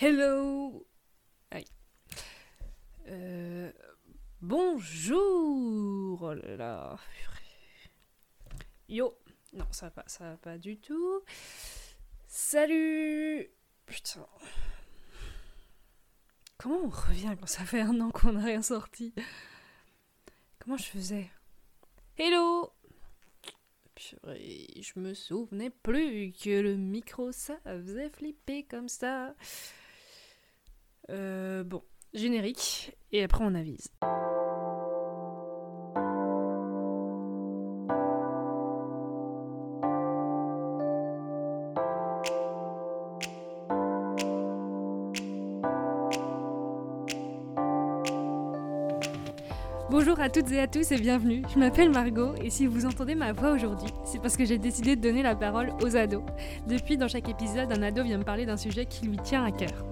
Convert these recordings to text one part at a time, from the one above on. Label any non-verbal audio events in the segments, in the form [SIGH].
Hello Aïe. Euh, bonjour Oh là là. Yo Non, ça va pas, ça va pas du tout. Salut Putain. Comment on revient quand ça fait un an qu'on n'a rien sorti? Comment je faisais? Hello Purée, je me souvenais plus que le micro ça faisait flipper comme ça. Euh, bon, générique, et après on avise. Bonjour à toutes et à tous et bienvenue. Je m'appelle Margot et si vous entendez ma voix aujourd'hui, c'est parce que j'ai décidé de donner la parole aux ados. Depuis, dans chaque épisode, un ado vient me parler d'un sujet qui lui tient à cœur.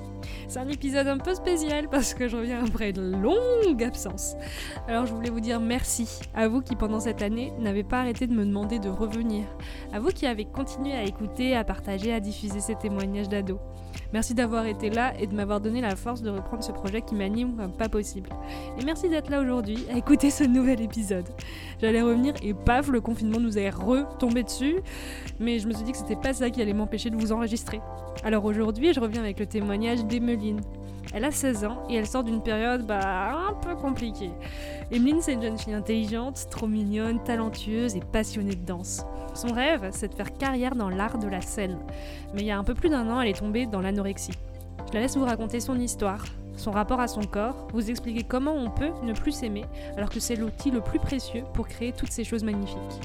C'est un épisode un peu spécial parce que je reviens après de longues absences. Alors je voulais vous dire merci à vous qui pendant cette année n'avez pas arrêté de me demander de revenir. À vous qui avez continué à écouter, à partager, à diffuser ces témoignages d'ados. Merci d'avoir été là et de m'avoir donné la force de reprendre ce projet qui m'anime comme pas possible. Et merci d'être là aujourd'hui à écouter ce nouvel épisode. J'allais revenir et paf, le confinement nous est retombé dessus, mais je me suis dit que c'était pas ça qui allait m'empêcher de vous enregistrer. Alors aujourd'hui, je reviens avec le témoignage d'Emeline. Elle a 16 ans et elle sort d'une période bah, un peu compliquée. Emeline, c'est une jeune fille intelligente, trop mignonne, talentueuse et passionnée de danse. Son rêve, c'est de faire carrière dans l'art de la scène. Mais il y a un peu plus d'un an, elle est tombée dans l'anorexie. Je la laisse vous raconter son histoire, son rapport à son corps, vous expliquer comment on peut ne plus s'aimer alors que c'est l'outil le plus précieux pour créer toutes ces choses magnifiques.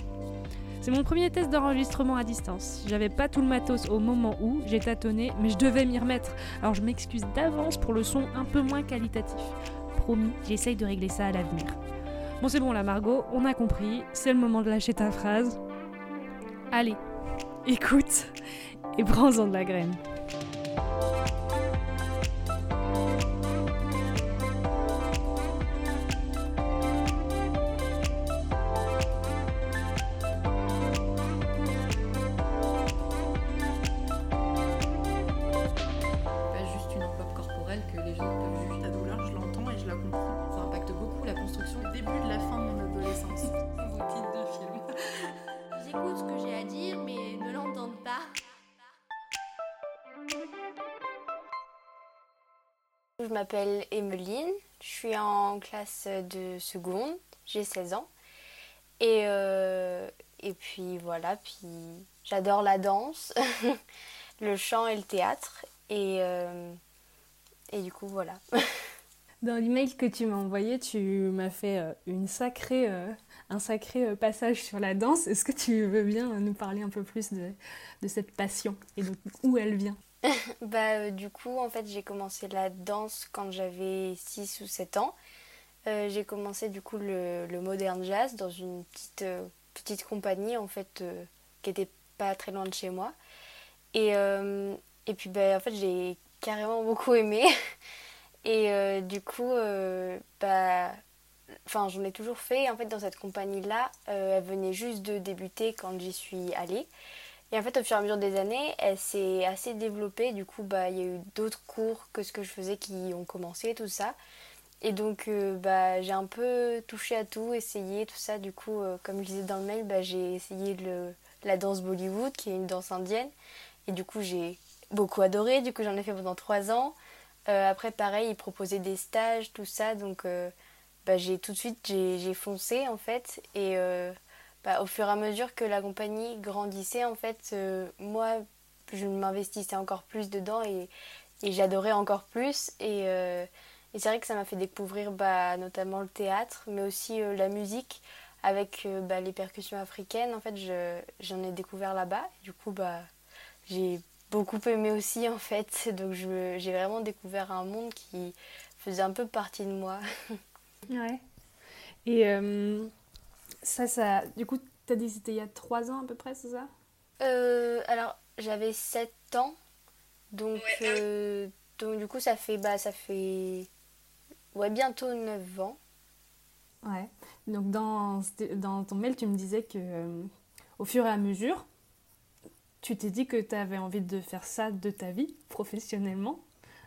C'est mon premier test d'enregistrement à distance. J'avais pas tout le matos au moment où j'ai tâtonné, mais je devais m'y remettre. Alors je m'excuse d'avance pour le son un peu moins qualitatif. Promis, j'essaye de régler ça à l'avenir. Bon, c'est bon là, Margot, on a compris. C'est le moment de lâcher ta phrase. Allez, écoute et prends-en de la graine. Je m'appelle Emeline, je suis en classe de seconde, j'ai 16 ans. Et, euh, et puis voilà, puis j'adore la danse, [LAUGHS] le chant et le théâtre. Et, euh, et du coup, voilà. [LAUGHS] Dans l'email que tu m'as envoyé, tu m'as fait euh, une sacrée, un sacré passage sur la danse. Est-ce que tu veux bien nous parler un peu plus de, de cette passion et d'où elle vient? [LAUGHS] Bah, euh, du coup, en fait, j'ai commencé la danse quand j'avais 6 ou 7 ans. Euh, j'ai commencé du coup le, le modern jazz dans une petite, euh, petite compagnie en fait qui était pas très loin de chez moi. Et, et puis bah, en fait j'ai carrément beaucoup aimé. [LAUGHS] Et du coup, bah, enfin j'en ai toujours fait. En fait dans cette compagnie-là, euh, elle venait juste de débuter quand j'y suis allée. Et en fait, au fur et à mesure des années, elle s'est assez développée. Du coup, bah, il y a eu d'autres cours que ce que je faisais qui ont commencé, tout ça. Et donc, euh, bah, j'ai un peu touché à tout, essayé tout ça. Du coup, euh, comme je disais dans le mail, bah, j'ai essayé le, la danse Bollywood, qui est une danse indienne. Et du coup, j'ai beaucoup adoré. Du coup, j'en ai fait pendant trois ans. Euh, après, pareil, ils proposaient des stages, tout ça. Donc, bah, j'ai tout de suite, j'ai foncé, en fait. Et bah, au fur et à mesure que la compagnie grandissait, en fait, euh, moi, je m'investissais encore plus dedans et, j'adorais encore plus. Et, euh, et c'est vrai que ça m'a fait découvrir bah, notamment le théâtre, mais aussi euh, la musique avec bah, les percussions africaines. En fait, je- j'en ai découvert là-bas. Du coup, j'ai beaucoup aimé aussi, [LAUGHS] en fait. Donc, j'ai vraiment découvert un monde qui faisait un peu partie de moi. [LAUGHS] Ouais. Et ça, ça, du coup, t'as dit que c'était il y a trois ans à peu près, c'est ça? Euh, alors, j'avais 7 ans. Donc, euh, donc du coup, ça fait, bah, ça fait ouais, bientôt 9 ans. Ouais. Donc dans, dans ton mail, tu me disais que euh, au fur et à mesure, tu t'es dit que tu avais envie de faire ça de ta vie, professionnellement.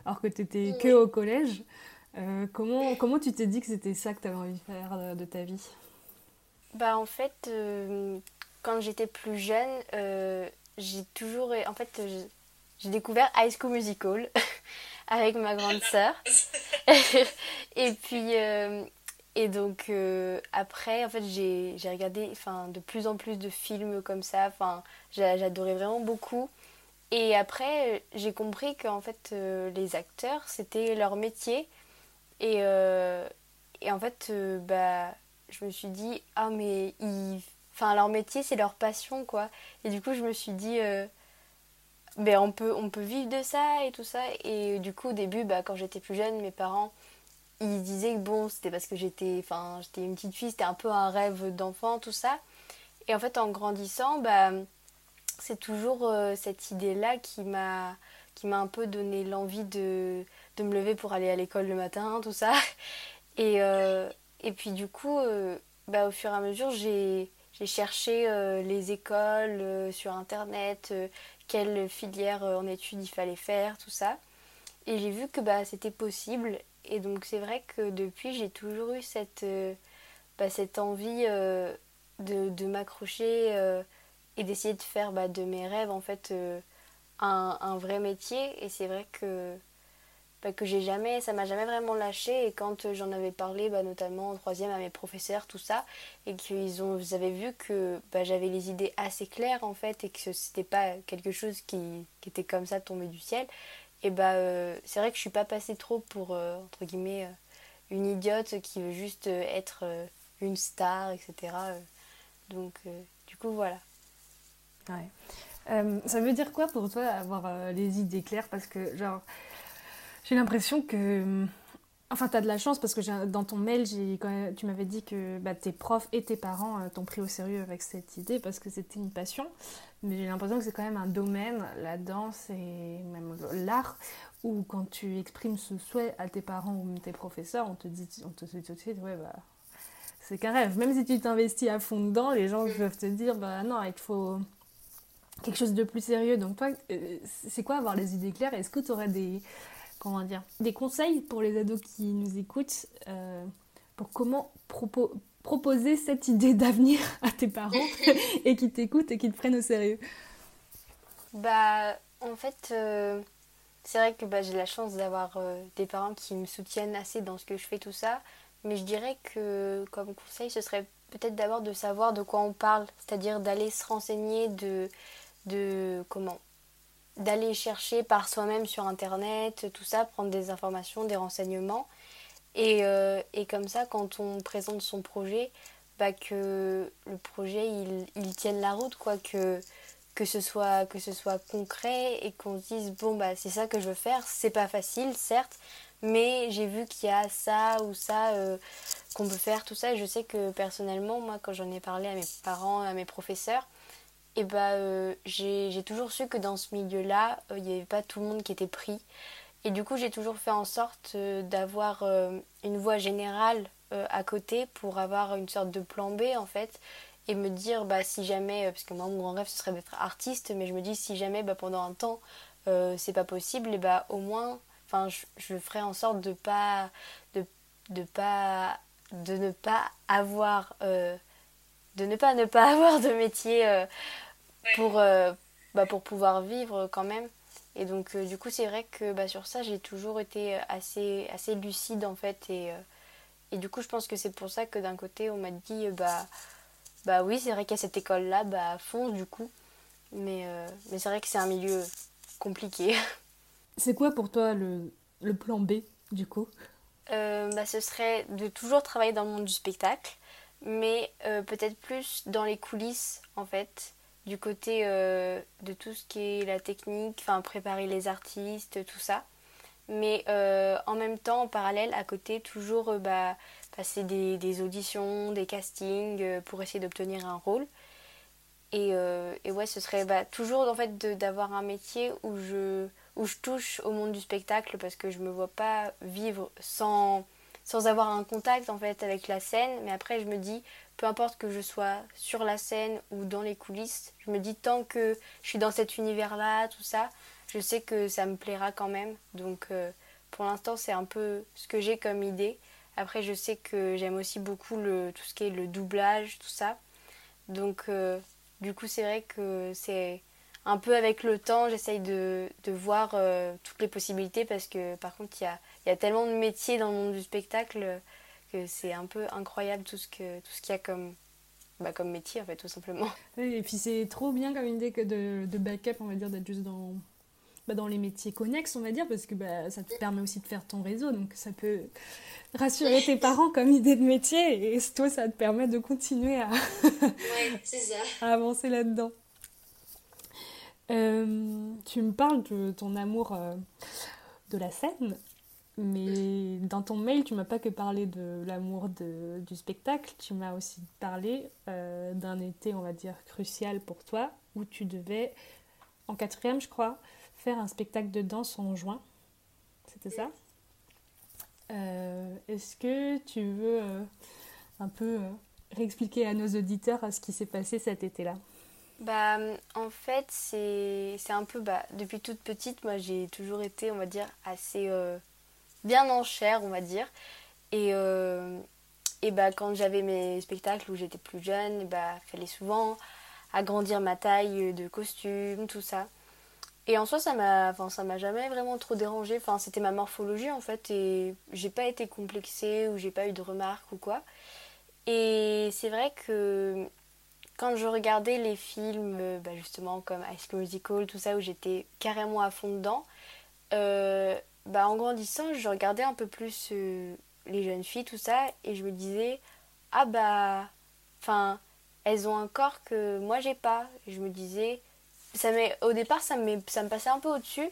alors que tu étais Oui. que au collège. Euh, comment, comment tu t'es dit que c'était ça que tu avais envie de faire de ta vie? Bah en fait, euh, quand j'étais plus jeune, euh, j'ai toujours... En fait, je- j'ai découvert High School Musical [LAUGHS] avec ma grande [LAUGHS] sœur. [LAUGHS] et puis... euh, et donc euh, après, en fait, j'ai regardé enfin, de plus en plus de films comme ça. Enfin, j'a- j'adorais vraiment beaucoup. Et après, euh, j'ai compris qu'en fait, euh, les acteurs, c'était leur métier. Et, euh, et en fait, euh, bah, je me suis dit, ah, mais ils... enfin, leur métier, c'est leur passion, quoi. Et du coup, je me suis dit, euh, ben, on peut, on peut vivre de ça et tout ça. Et du coup, au début, bah, quand j'étais plus jeune, mes parents, ils disaient que bon, c'était parce que j'étais, enfin, j'étais une petite fille, c'était un peu un rêve d'enfant, tout ça. Et en fait, en grandissant, bah, c'est toujours euh, cette idée-là qui m'a, qui m'a un peu donné l'envie de, de me lever pour aller à l'école le matin, tout ça. Et, euh, et puis du coup, euh, bah, au fur et à mesure, j'ai, cherché euh, les écoles euh, sur Internet, quelle filière en études il fallait faire, tout ça. Et j'ai vu que bah, c'était possible. Et donc c'est vrai que depuis, j'ai toujours eu cette, bah, cette envie de, de m'accrocher et d'essayer de faire bah, de mes rêves en fait un, un vrai métier. Et c'est vrai que que j'ai jamais, ça m'a jamais vraiment lâché. Et quand euh, j'en avais parlé, bah, notamment en troisième à mes professeurs, tout ça, et qu'ils ont, vous avez vu que bah, j'avais les idées assez claires en fait, et que c'était pas quelque chose qui, était comme ça tombé du ciel. Et bah euh, c'est vrai que je suis pas passée trop pour euh, entre guillemets une idiote qui veut juste être une star, etc. Donc du coup voilà. Ouais. Ça veut dire quoi pour toi avoir les idées claires? Parce que, genre, j'ai l'impression que. hum, Enfin, t'as de la chance parce que dans ton mail, quand même- tu m'avais dit que bah, tes profs et tes parents euh, t'ont pris au sérieux avec cette idée parce que c'était une passion. Mais j'ai l'impression que c'est quand même un domaine, la danse et même l'art, où quand tu exprimes ce souhait à tes parents ou tes professeurs, on te dit, on te dit tout de suite, ouais, bah, c'est qu'un rêve. Même si tu t'investis à fond dedans, les gens peuvent te dire, bah non, il faut quelque chose de plus sérieux. Donc toi, euh, c'est quoi avoir les idées claires? Est-ce que tu aurais des, comment dire, des conseils pour les ados qui nous écoutent euh, pour comment propo- proposer cette idée d'avenir à tes parents [LAUGHS] et qui t'écoutent et qui te prennent au sérieux? Bah, en fait, euh, c'est vrai que bah, j'ai la chance d'avoir euh, des parents qui me soutiennent assez dans ce que je fais, tout ça. Mais je dirais que, comme conseil, ce serait peut-être d'abord de savoir de quoi on parle, c'est-à-dire d'aller se renseigner, de, de comment d'aller chercher par soi-même sur internet, tout ça, prendre des informations, des renseignements. Et, euh, et comme ça, quand on présente son projet, bah, que le projet il, il tienne la route, quoi, que, que, ce soit, que ce soit concret et qu'on se dise bon, bah, c'est ça que je veux faire. C'est pas facile, certes, mais j'ai vu qu'il y a ça ou ça euh, qu'on peut faire, tout ça. Et je sais que personnellement, moi, quand j'en ai parlé à mes parents, à mes professeurs, et bah, euh, j'ai toujours su que dans ce milieu-là, euh, il n'y avait pas tout le monde qui était pris. Et du coup, j'ai toujours fait en sorte euh, d'avoir une voie générale à côté pour avoir une sorte de plan B en fait. Et me dire, bah, si jamais, parce que moi, mon grand rêve, ce serait d'être artiste, mais je me dis, si jamais, bah, pendant un temps, c'est pas possible, et bah, au moins, enfin, je, je ferai en sorte de pas, de, de pas, de ne pas avoir, de ne pas ne pas [LAUGHS] avoir de métier pour, euh, bah, pour pouvoir vivre quand même. Et donc, euh, du coup, c'est vrai que bah, sur ça, j'ai toujours été assez, assez lucide en fait. Et, euh, et du coup, je pense que c'est pour ça que d'un côté, on m'a dit, euh, bah, bah oui, c'est vrai qu'il y a cette école-là, bah fonce du coup. Mais, euh, mais c'est vrai que c'est un milieu compliqué. [LAUGHS] C'est quoi pour toi le, le plan B du coup? Euh, bah, ce serait de toujours travailler dans le monde du spectacle, mais euh, peut-être plus dans les coulisses en fait, du côté euh, de tout ce qui est la technique, enfin préparer les artistes, tout ça. Mais euh, en même temps, en parallèle, à côté, toujours euh, bah, passer des, auditions, des castings pour essayer d'obtenir un rôle. Et, et ouais, ce serait bah, toujours en fait d'avoir un métier où je, où je touche au monde du spectacle parce que je me vois pas vivre sans, sans avoir un contact en fait avec la scène. Mais après, je me dis, peu importe que je sois sur la scène ou dans les coulisses, je me dis tant que je suis dans cet univers-là, tout ça, je sais que ça me plaira quand même. Donc euh, pour l'instant, c'est un peu ce que j'ai comme idée. Après, je sais que j'aime aussi beaucoup tout ce qui est le doublage, tout ça. Donc euh, du coup, c'est vrai que c'est un peu avec le temps, j'essaye de, voir euh, toutes les possibilités parce que par contre, il y a tellement de métiers dans le monde du spectacle que c'est un peu incroyable tout ce que tout ce qu'il y a comme bah, comme métier en fait tout simplement. [LAUGHS] Oui, et puis c'est trop bien comme idée que de, de backup, on va dire, d'être juste dans, bah, dans les métiers connexes, on va dire, parce que bah, ça te permet aussi de faire ton réseau, donc ça peut rassurer tes parents comme idée de métier, et toi, ça te permet de continuer à, Ouais, c'est ça. [LAUGHS] à avancer là-dedans. Euh, tu me parles de ton amour euh, de la scène, mais dans ton mail, tu m'as pas que parlé de l'amour du spectacle, tu m'as aussi parlé euh, d'un été, on va dire, crucial pour toi, où tu devais, en quatrième, je crois, faire un spectacle de danse en juin. C'était ça? Euh, Est-ce que tu veux euh, un peu réexpliquer à nos auditeurs ce qui s'est passé cet été-là? Bah, en fait, c'est un peu. Bah, depuis toute petite, moi, j'ai toujours été, on va dire, assez bien en chair, on va dire. Et, euh, et bah, quand j'avais mes spectacles où j'étais plus jeune, il bah, fallait souvent agrandir ma taille de costume, tout ça. Et en soi, ça m'a enfin, ça m'a jamais vraiment trop dérangé. Enfin, c'était ma morphologie, en fait, et j'ai pas été complexée ou j'ai pas eu de remarques ou quoi. Et c'est vrai que quand je regardais les films, euh, bah, justement comme High Musical, tout ça, où j'étais carrément à fond dedans, euh, bah, en grandissant, je regardais un peu plus euh, les jeunes filles, tout ça, et je me disais, ah bah, enfin, elles ont un corps que moi j'ai pas. Je me disais, ça au départ, ça, ça me passait un peu au-dessus,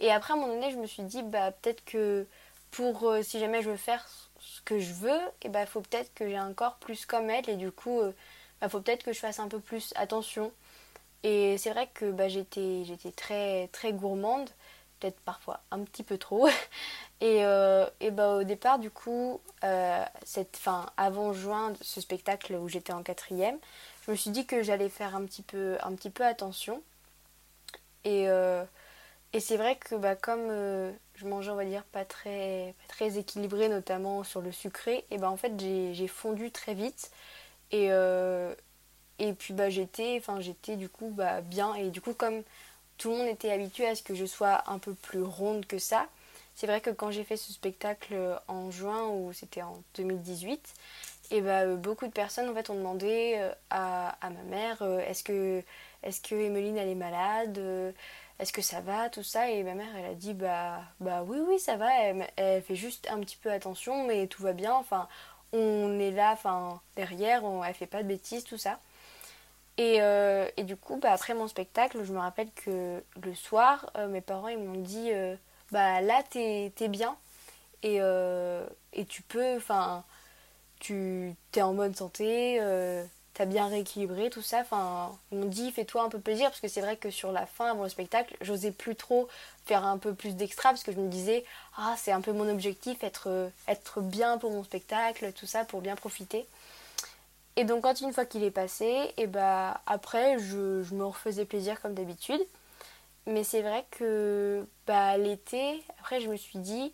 et après, à un moment donné, je me suis dit, bah, peut-être que pour, euh, si jamais je veux faire ce que je veux, et bah, faut peut-être que j'ai un corps plus comme elle, et du coup, euh, bah, faut peut-être que je fasse un peu plus attention. Et c'est vrai que bah, j'étais, j'étais très, très gourmande, parfois un petit peu trop. [LAUGHS] Et, euh, et bah, au départ, du coup, euh, cette, fin, avant juin, ce spectacle où j'étais en quatrième, je me suis dit que j'allais faire un petit peu, un petit peu attention. Et, euh, c'est vrai que bah, comme je mangeais, on va dire, pas très, très équilibré, notamment sur le sucré, et bah, en fait, j'ai, fondu très vite. Et, et puis bah, j'étais, enfin, j'étais du coup bah, bien. Et du coup, comme tout le monde était habitué à ce que je sois un peu plus ronde que ça, c'est vrai que quand j'ai fait ce spectacle en juin, ou c'était en 2018, et bah, euh, beaucoup de personnes en fait, ont demandé euh, à, ma mère euh, est-ce que, est que Emeline elle est malade Euh, Est-ce que ça va Tout ça. Et ma mère elle a dit bah, bah oui, oui, ça va. Elle, elle fait juste un petit peu attention, mais tout va bien. Enfin, on est là enfin, derrière, on, elle fait pas de bêtises, tout ça. Et, euh, et du coup, bah, après mon spectacle, je me rappelle que le soir, euh, mes parents ils m'ont dit euh, bah là t'es bien et, et tu peux, enfin, tu t'es en bonne santé, t'as bien rééquilibré tout ça. Enfin, ils m'ont dit fais-toi un peu plaisir parce que c'est vrai que sur la fin avant le spectacle, j'osais plus trop faire un peu plus d'extra parce que je me disais ah c'est un peu mon objectif être être bien pour mon spectacle, tout ça pour bien profiter. Et donc quand une fois qu'il est passé, et bah après je, je me refaisais plaisir comme d'habitude. Mais c'est vrai que bah l'été, après je me suis dit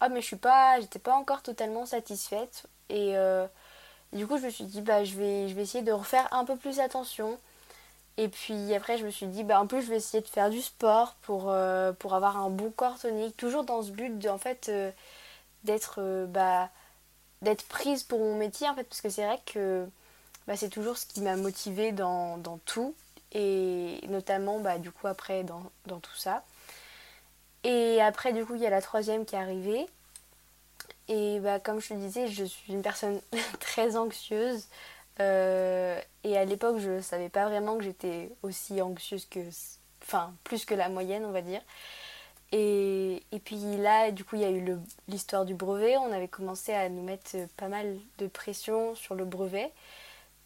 ah mais je suis pas j'étais pas encore totalement satisfaite et euh, du coup je me suis dit bah je vais je vais essayer de refaire un peu plus attention. Et puis après je me suis dit bah en plus je vais essayer de faire du sport pour euh, pour avoir un bon corps tonique toujours dans ce but de en fait euh, d'être bah d'être prise pour mon métier en fait parce que c'est vrai que bah, c'est toujours ce qui m'a motivée dans, dans tout et notamment bah, du coup après dans, dans tout ça. Et après du coup il y a la troisième qui est arrivée. Et bah, comme je te disais je suis une personne [LAUGHS] très anxieuse. Euh, et à l'époque je savais pas vraiment que j'étais aussi anxieuse que enfin plus que la moyenne on va dire et, puis là, du coup, il y a eu l'histoire du brevet. On avait commencé à nous mettre euh, pas mal de pression sur le brevet.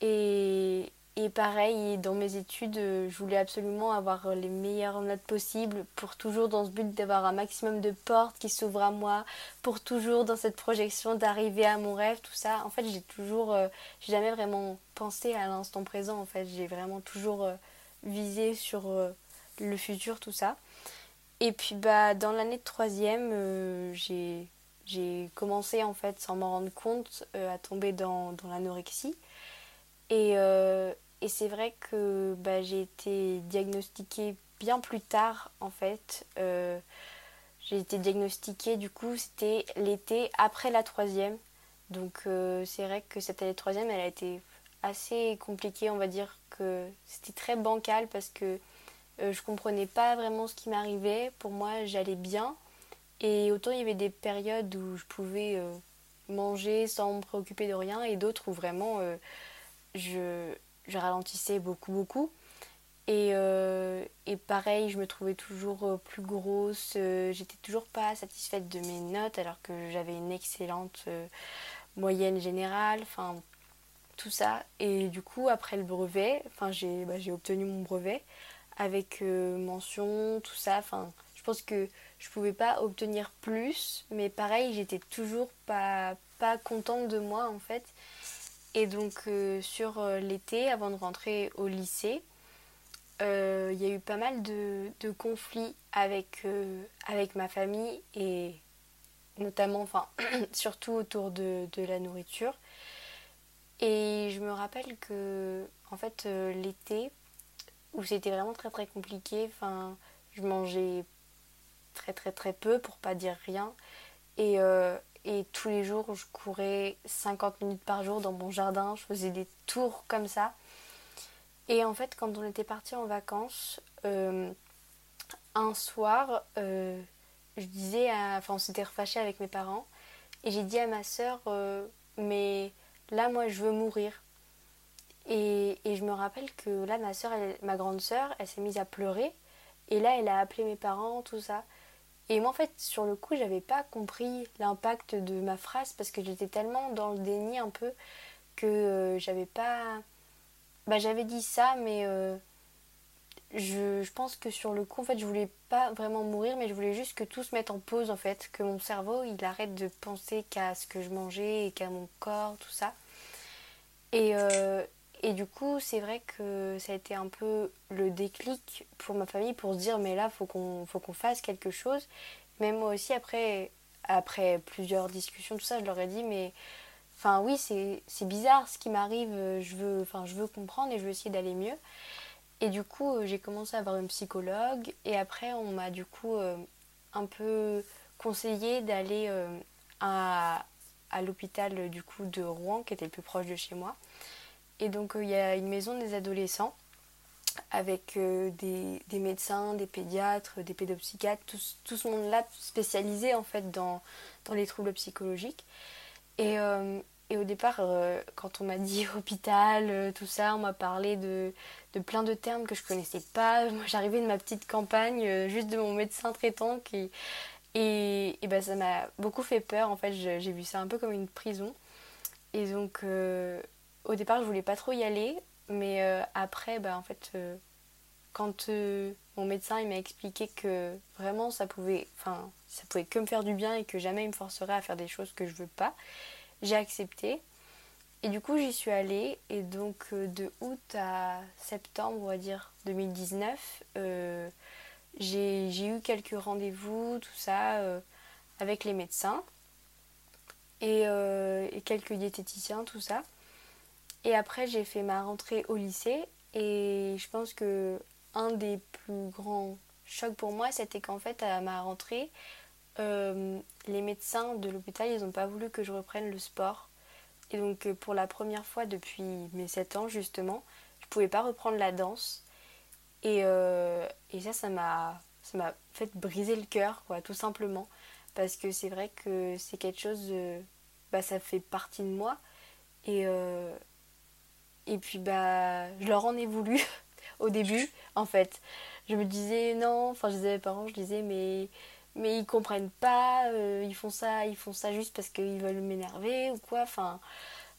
Et, pareil, dans mes études, euh, je voulais absolument avoir les meilleures notes possibles pour toujours dans ce but d'avoir un maximum de portes qui s'ouvrent à moi, pour toujours dans cette projection d'arriver à mon rêve, tout ça. En fait, j'ai toujours, euh, jamais vraiment pensé à l'instant présent. En fait, j'ai vraiment toujours visé sur le futur, tout ça. Et puis bah dans l'année de troisième, euh, j'ai commencé en fait sans m'en rendre compte euh, à tomber dans, dans l'anorexie. Et, euh, et c'est vrai que bah, j'ai été diagnostiquée bien plus tard en fait. J'ai été diagnostiquée du coup c'était l'été après la troisième. Donc c'est vrai que cette année de troisième elle a été assez compliquée on va dire que c'était très bancal parce que je comprenais pas vraiment ce qui m'arrivait. Pour moi j'allais bien et autant il y avait des périodes où je pouvais euh, manger sans me préoccuper de rien et d'autres où vraiment euh, je, je, ralentissais beaucoup beaucoup. Et, euh, et, pareil, je me trouvais toujours plus grosse, j'étais toujours pas satisfaite de mes notes alors que j'avais une excellente moyenne générale, enfin tout ça. Et du coup, après le brevet, j'ai bah, obtenu mon brevet avec mention, tout ça, enfin je pense que je pouvais pas obtenir plus, mais pareil, j'étais toujours pas, pas contente de moi en fait. Et donc euh, sur euh, l'été, avant de rentrer au lycée, euh, il y a eu pas mal de, conflits avec, avec ma famille et notamment, enfin [CLEARS THROAT] surtout autour de, de, la nourriture. Et je me rappelle que en fait l'été, où c'était vraiment très très compliqué, enfin je mangeais très très très peu pour pas dire rien. Et, euh, tous les jours, je courais 50 minutes par jour dans mon jardin, je faisais des tours comme ça. Et en fait, quand on était parti en vacances, euh, un soir, euh, je disais, enfin, on s'était refâché avec mes parents, et j'ai dit à ma soeur, mais là, moi, je veux mourir. Et, je me rappelle que là, ma soeur, ma grande soeur, elle s'est mise à pleurer. Et là, elle a appelé mes parents, tout ça. Et moi, en fait, sur le coup, j'avais pas compris l'impact de ma phrase parce que j'étais tellement dans le déni un peu que euh, j'avais pas. Bah, j'avais dit ça, mais euh, je, je, pense que sur le coup, en fait, je voulais pas vraiment mourir, mais je voulais juste que tout se mette en pause, en fait, que mon cerveau, il arrête de penser qu'à ce que je mangeais et qu'à mon corps, tout ça. Et, euh, et du coup, c'est vrai que ça a été un peu le déclic pour ma famille pour se dire mais là, faut qu'on faut qu'on fasse quelque chose. Même moi aussi après après plusieurs discussions tout ça, je leur ai dit mais enfin oui, c'est bizarre ce qui m'arrive, je veux enfin je veux comprendre et je veux essayer d'aller mieux. Et du coup, j'ai commencé à avoir une psychologue et après on m'a du coup euh, un peu conseillé d'aller euh, à, à l'hôpital du coup de Rouen qui était le plus proche de chez moi et donc euh, il y a une maison des adolescents avec euh, des, des, médecins, des pédiatres, des pédopsychiatres, tout, tout ce monde-là spécialisé en fait dans, dans les troubles psychologiques. Et, euh, et au départ, quand on m'a [LAUGHS] dit hôpital, tout ça, on m'a parlé de, de, plein de termes que je connaissais pas. Moi j'arrivais de ma petite campagne, juste de mon médecin traitant. Et, et ben, ça m'a beaucoup fait peur, en fait j'ai vu ça un peu comme une prison. Et donc au départ, je voulais pas trop y aller, mais euh, après, bah, en fait, euh, quand euh, mon médecin m'a expliqué que vraiment ça pouvait, enfin, ça pouvait que me faire du bien et que jamais il me forcerait à faire des choses que je veux pas, j'ai accepté. Et du coup, j'y suis allée. Et donc, de août à septembre, on va dire 2019, j'ai eu quelques rendez-vous, tout ça, avec les médecins et, et quelques diététiciens, tout ça. Et après, j'ai fait ma rentrée au lycée. Et je pense que un des plus grands chocs pour moi, c'était qu'en fait, à ma rentrée, euh, les médecins de l'hôpital, ils n'ont pas voulu que je reprenne le sport. Et donc, euh, pour la première fois depuis mes 7 ans, justement, je pouvais pas reprendre la danse. Et, euh, et ça, ça m'a fait briser le cœur, quoi, tout simplement. Parce que c'est vrai que c'est quelque chose, bah, ça fait partie de moi. Et, et puis bah je leur en ai voulu [LAUGHS] au début en fait. Je me disais non, enfin je disais à mes parents, je disais mais mais ils comprennent pas, euh, ils font ça, ils font ça juste parce qu'ils veulent m'énerver ou quoi, enfin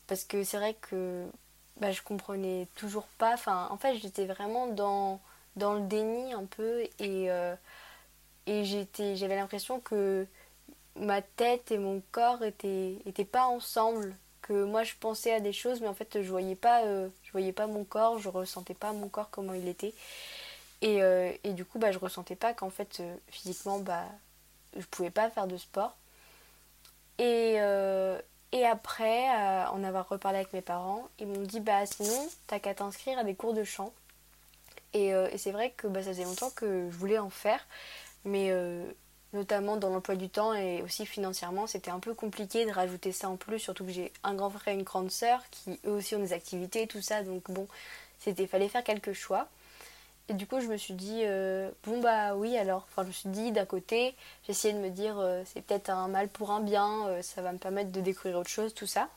parce que c'est vrai que bah, je comprenais toujours pas, enfin en fait j'étais vraiment dans, dans le déni un peu et, euh, et j'étais j'avais l'impression que ma tête et mon corps étaient, étaient pas ensemble moi je pensais à des choses mais en fait je voyais pas euh, je voyais pas mon corps je ressentais pas mon corps comment il était Et, euh, et du coup, bah, je ressentais pas qu'en fait, euh, physiquement, bah, je pouvais pas faire de sport. Et, et après, on avait reparlé avec mes parents. Ils m'ont dit, bah sinon, t'as qu'à t'inscrire à des cours de chant. Et, et c'est vrai que bah, ça faisait longtemps que je voulais en faire. Mais notamment dans l'emploi du temps et aussi financièrement, c'était un peu compliqué de rajouter ça en plus, surtout que j'ai un grand frère et une grande sœur qui eux aussi ont des activités, tout ça, donc bon, c'était fallait faire quelques choix. Et du coup, je me suis dit, euh, bon bah oui alors, enfin je me suis dit d'un côté, essayé de me dire, euh, c'est peut-être un mal pour un bien, euh, ça va me permettre de découvrir autre chose, tout ça.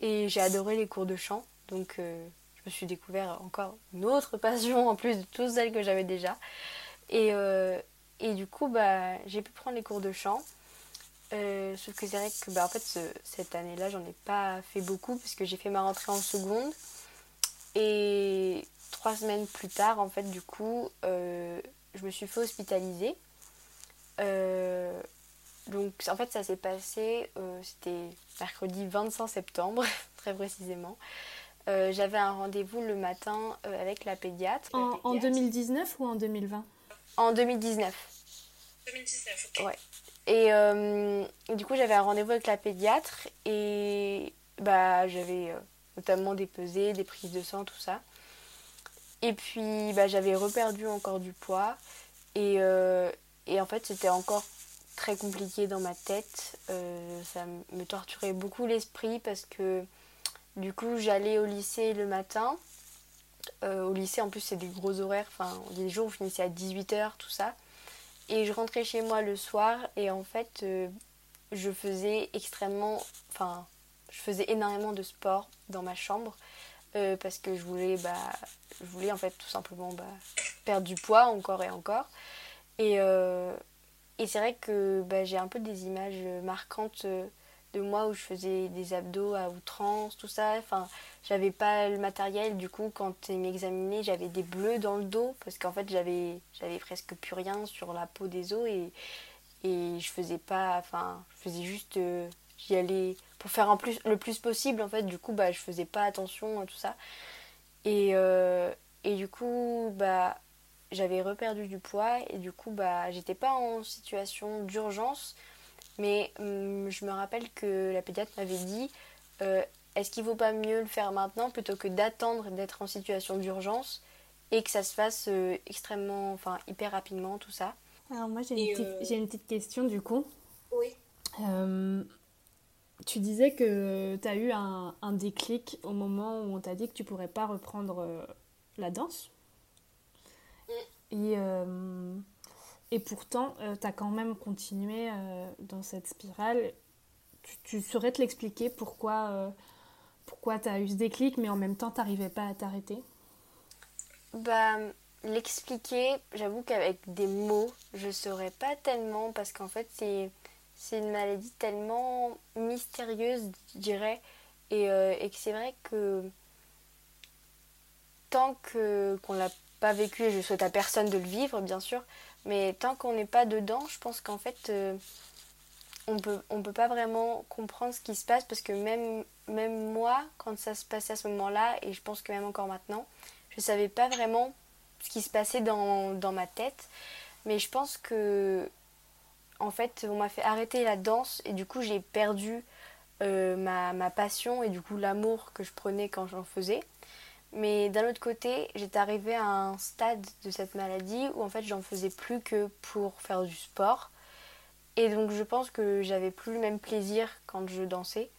Et j'ai adoré les cours de chant, donc je me suis découvert encore une autre passion en plus de toutes celles que j'avais déjà. Et, et du coup, bah, j'ai pu prendre les cours de chant. Euh, sauf que c'est vrai que bah, en fait, cette année-là, j'en ai pas fait beaucoup puisque j'ai fait ma rentrée en seconde. Et trois semaines plus tard, en fait, du coup, euh, je me suis fait hospitaliser. Euh, donc, en fait, ça s'est passé, c'était mercredi 25 septembre, [LAUGHS] très précisément. J'avais un rendez-vous le matin avec la pédiatre. En, en 2019 ou en 2020 En 2019. 2019, ok. Ouais. Et, euh, du coup, j'avais un rendez-vous avec la pédiatre et bah, j'avais euh, notamment des pesées, des prises de sang, tout ça. Et puis, bah, j'avais reperdu encore du poids. Et, euh, et en fait, c'était encore très compliqué dans ma tête. ça me torturait beaucoup l'esprit parce que du coup, j'allais au lycée le matin. au lycée, en plus, c'est des gros horaires. Enfin, des jours où je finissais à 18h, tout ça. Et je rentrais chez moi le soir et en fait, euh, je faisais extrêmement. Enfin, je faisais énormément de sport dans ma chambre euh, parce que je voulais, bah, je voulais en fait tout simplement bah, perdre du poids encore et encore. Et, euh, et c'est vrai que bah, j'ai un peu des images marquantes de moi où je faisais des abdos à outrance, tout ça. Enfin, j'avais pas le matériel, du coup, quand ils m'examinaient, j'avais des bleus dans le dos parce qu'en fait, j'avais, j'avais presque plus rien sur la peau des os et, et je faisais pas, enfin, je faisais juste, euh, j'y allais pour faire en plus, le plus possible en fait. Du coup, bah, je faisais pas attention à tout ça. Et, euh, et du coup, bah, j'avais reperdu du poids et du coup, bah, j'étais pas en situation d'urgence mais hum, je me rappelle que la pédiatre m'avait dit euh, est-ce qu'il vaut pas mieux le faire maintenant plutôt que d'attendre d'être en situation d'urgence et que ça se fasse euh, extrêmement, enfin hyper rapidement, tout ça? Alors moi j'ai une, euh, une, petite question du coup. Oui. tu disais que tu as eu un, un, déclic au moment où on t'a dit que tu pourrais pas reprendre la danse? Mm. Et et pourtant, euh, tu as quand même continué euh, dans cette spirale. Tu, saurais te l'expliquer pourquoi, euh, pourquoi tu as eu ce déclic, mais en même temps, tu n'arrivais pas à t'arrêter? Bah, l'expliquer, j'avoue qu'avec des mots, je ne saurais pas tellement, parce qu'en fait, c'est, une maladie tellement mystérieuse, je dirais, et, et que c'est vrai que tant que, qu'on l'a pas vécu, et je souhaite à personne de le vivre, bien sûr, mais tant qu'on n'est pas dedans, je pense qu'en fait, euh, on peut, peut pas vraiment comprendre ce qui se passe parce que même, moi, quand ça se passait à ce moment-là, et je pense que même encore maintenant, je savais pas vraiment ce qui se passait dans, ma tête. Mais je pense que, en fait, on m'a fait arrêter la danse et du coup, j'ai perdu euh, ma passion et du coup, l'amour que je prenais quand j'en faisais. Mais d'un autre côté, j'étais arrivée à un stade de cette maladie où en fait j'en faisais plus que pour faire du sport. Et donc je pense que j'avais plus le même plaisir quand je dansais.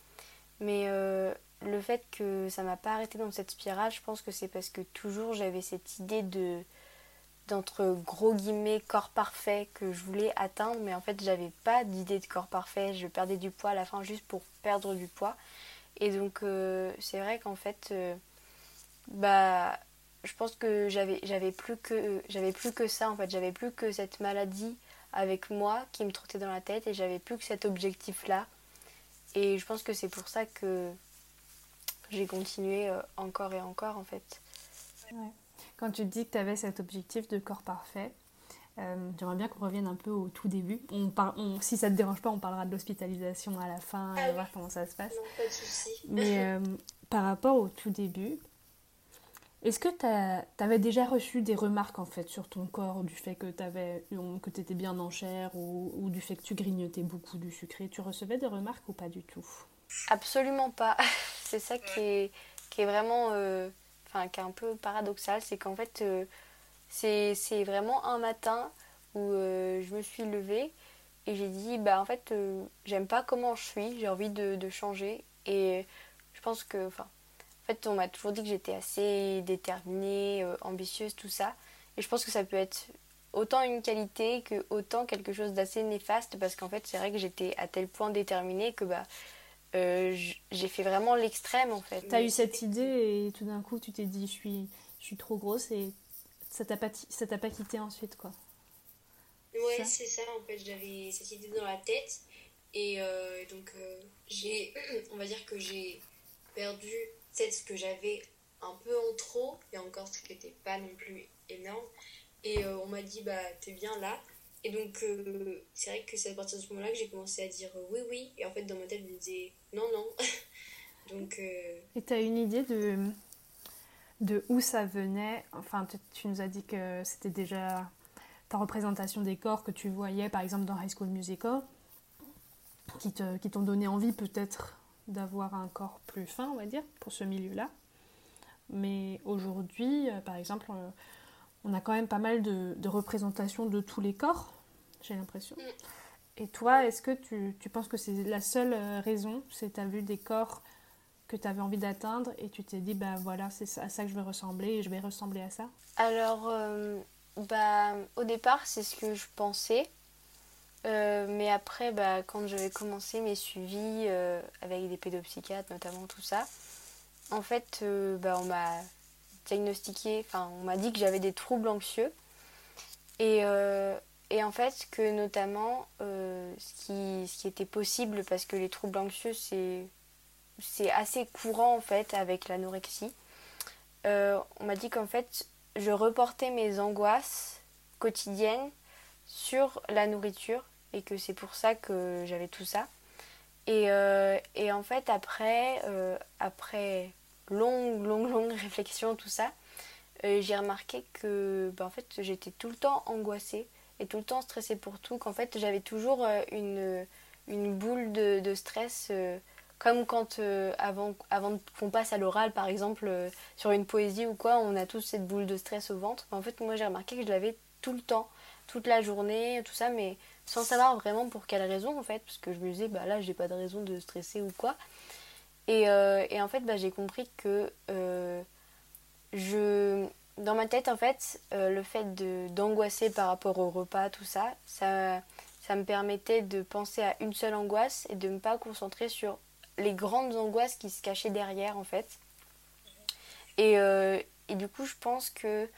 Mais euh, le fait que ça m'a pas arrêté dans cette spirale, je pense que c'est parce que toujours j'avais cette idée de d'entre gros guillemets corps parfait que je voulais atteindre mais en fait j'avais pas d'idée de corps parfait je perdais du poids à la fin juste pour perdre du poids et donc euh, c'est vrai qu'en fait euh, bah je pense que j'avais j'avais plus que j'avais plus que ça en fait j'avais plus que cette maladie avec moi qui me trottait dans la tête et j'avais plus que cet objectif là et je pense que c'est pour ça que j'ai continué euh, encore et encore en fait quand tu dis que tu avais cet objectif de corps parfait euh, J'aimerais bien qu'on revienne un peu au tout début. On si ça te dérange pas, on parlera de l'hospitalisation à la fin et ah voir comment ça se passe. Non, pas de souci. Mais euh, par rapport au tout début, Est-ce que tu avais déjà reçu des remarques en fait sur ton corps du fait que tu étais bien en chair ou, du fait que tu grignotais beaucoup du sucré? Tu recevais des remarques ou pas du tout? Absolument pas. [LAUGHS] c'est ça qui est, qui est vraiment, euh, qui est un peu paradoxal, c'est qu'en fait euh, c'est vraiment un matin où euh, je me suis levée et j'ai dit bah en fait j'aime pas comment je suis, j'ai envie de, de, changer. Et je pense que enfin en fait, on m'a toujours dit que j'étais assez déterminée, euh, ambitieuse, tout ça. Et je pense que ça peut être autant une qualité que autant quelque chose d'assez néfaste parce qu'en fait, c'est vrai que j'étais à tel point déterminée que bah euh, j'ai fait vraiment l'extrême en fait. T'as eu cette idée et tout d'un coup, tu t'es dit je suis je suis trop grosse et ça t'a pas ça t'a pas quitté ensuite quoi. Ouais, c'est ça en fait, j'avais cette idée dans la tête et euh, donc j'ai [CLEARS THROAT] on va dire que j'ai perdu ce que j'avais un peu en trop, et encore ce qui n'était pas non plus énorme. Et euh, on m'a dit, bah, t'es bien là. Et donc, euh, c'est vrai que c'est à partir de ce moment-là que j'ai commencé à dire euh, oui, oui. Et en fait, dans ma tête, je me disais non, non. [LAUGHS] donc. Et t'as une idée de, de où ça venait? Enfin, tu nous as dit que c'était déjà ta représentation des corps que tu voyais, par exemple, dans High School Musical, qui t'ont qui donné envie peut-être d'avoir un corps plus fin, on va dire, pour ce milieu-là. Mais aujourd'hui, euh, par exemple, euh, on a quand même pas mal de, représentations de tous les corps, j'ai l'impression. Et toi, est-ce que tu, tu, penses que c'est la seule euh, raison C'est tu as vu des corps que tu avais envie d'atteindre et tu t'es dit, bah voilà, c'est à ça que je vais ressembler et je vais ressembler à ça? Alors, bah, au départ, c'est ce que je pensais. Euh, mais après, bah, quand j'avais commencé mes suivis euh, avec des pédopsychiatres, notamment tout ça, en fait, euh, bah, on m'a diagnostiqué, enfin, on m'a dit que j'avais des troubles anxieux. Et, et, en fait, que notamment, ce qui, ce, qui, était possible, parce que les troubles anxieux, c'est, c'est assez courant en fait avec l'anorexie, on m'a dit qu'en fait, je reportais mes angoisses quotidiennes sur la nourriture et que c'est pour ça que j'avais tout ça. Et, euh, et en fait, après, euh, après longue, longue, longue [LAUGHS] réflexion, tout ça, euh, j'ai remarqué que ben, en fait, j'étais tout le temps angoissée et tout le temps stressée pour tout, qu'en fait, j'avais toujours une, une boule de, de stress. comme quand avant, avant qu'on passe à l'oral par exemple sur une poésie ou quoi, on a tous cette boule de stress au ventre. En fait, moi j'ai remarqué que je l'avais tout le temps, toute la journée, tout ça, mais sans savoir vraiment pour quelle raison en fait, parce que je me disais, bah là j'ai pas de raison de stresser ou quoi. Et, euh, et en fait, bah, j'ai compris que euh, je, dans ma tête, en fait, euh, le fait d'angoisser par rapport au repas, tout ça, ça, ça me permettait de penser à une seule angoisse et de ne pas concentrer sur les grandes angoisses qui se cachaient derrière en fait. Et, et du coup, je pense que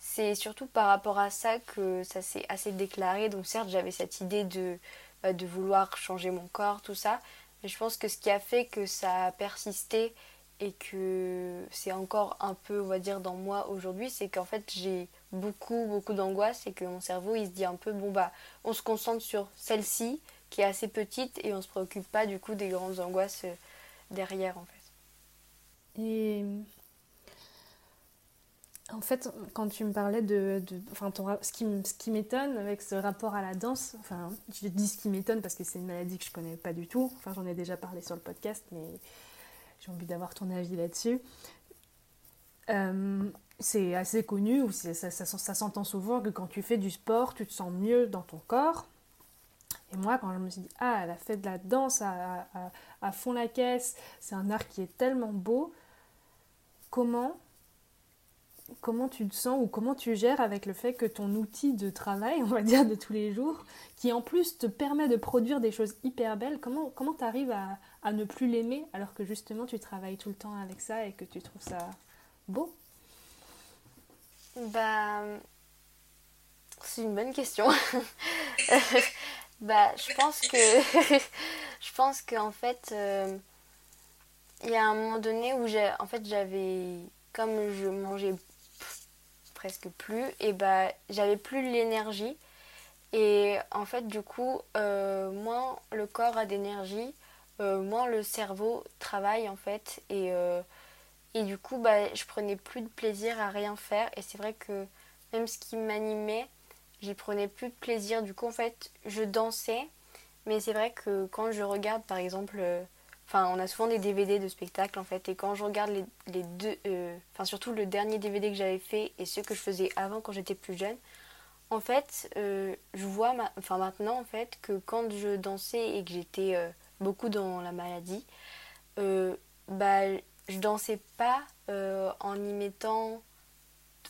c'est surtout par rapport à ça que ça s'est assez déclaré. Donc certes, j'avais cette idée de, bah, de vouloir changer mon corps, tout ça. Mais je pense que ce qui a fait que ça a persisté et que c'est encore un peu, on va dire, dans moi aujourd'hui, c'est qu'en fait, j'ai beaucoup, beaucoup d'angoisse et que mon cerveau, il se dit un peu, bon, bah, on se concentre sur celle-ci, qui est assez petite, et on se préoccupe pas, du coup, des grandes angoisses euh, derrière, en fait. Et en fait, quand tu me parlais de, enfin, ce qui, m'étonne avec ce rapport à la danse, enfin, je dis ce qui m'étonne parce que c'est une maladie que je connais pas du tout. Enfin, j'en ai déjà parlé sur le podcast, mais j'ai envie d'avoir ton avis là-dessus. Euh, c'est assez connu, ou ça, ça, s'entend souvent que quand tu fais du sport, tu te sens mieux dans ton corps. Et moi, quand je me suis dit, ah, elle a fait de la danse à fond la caisse, c'est un art qui est tellement beau, comment comment tu te sens ou comment tu gères avec le fait que ton outil de travail, [LAUGHS] on va dire, de tous les jours, qui en plus te permet de produire des choses hyper belles, comment comment tu arrives à, à, ne plus l'aimer alors que justement tu travailles tout le temps avec ça et que tu trouves ça beau? Bah, c'est une bonne question. [LAUGHS] bah, je pense que [LAUGHS] je pense qu'en fait, euh, il y a un moment donné où j'ai, en fait, j'avais comme je mangeais presque plus, et bah j'avais plus l'énergie. Et en fait, du coup, euh, moins le corps a d'énergie, euh, moins le cerveau travaille en fait. Et, euh, Et du coup, bah, je prenais plus de plaisir à rien faire. Et c'est vrai que même ce qui m'animait, j'y prenais plus de plaisir. Du coup, en fait, je dansais. Mais c'est vrai que quand je regarde, par exemple, enfin, on a souvent des DVD de spectacles, en fait. Et quand je regarde les, deux, euh, enfin, surtout le dernier DVD que j'avais fait et ceux que je faisais avant quand j'étais plus jeune, en fait, euh, je vois enfin, maintenant, en fait, que quand je dansais et que j'étais beaucoup dans la maladie, bah, je dansais pas en y mettant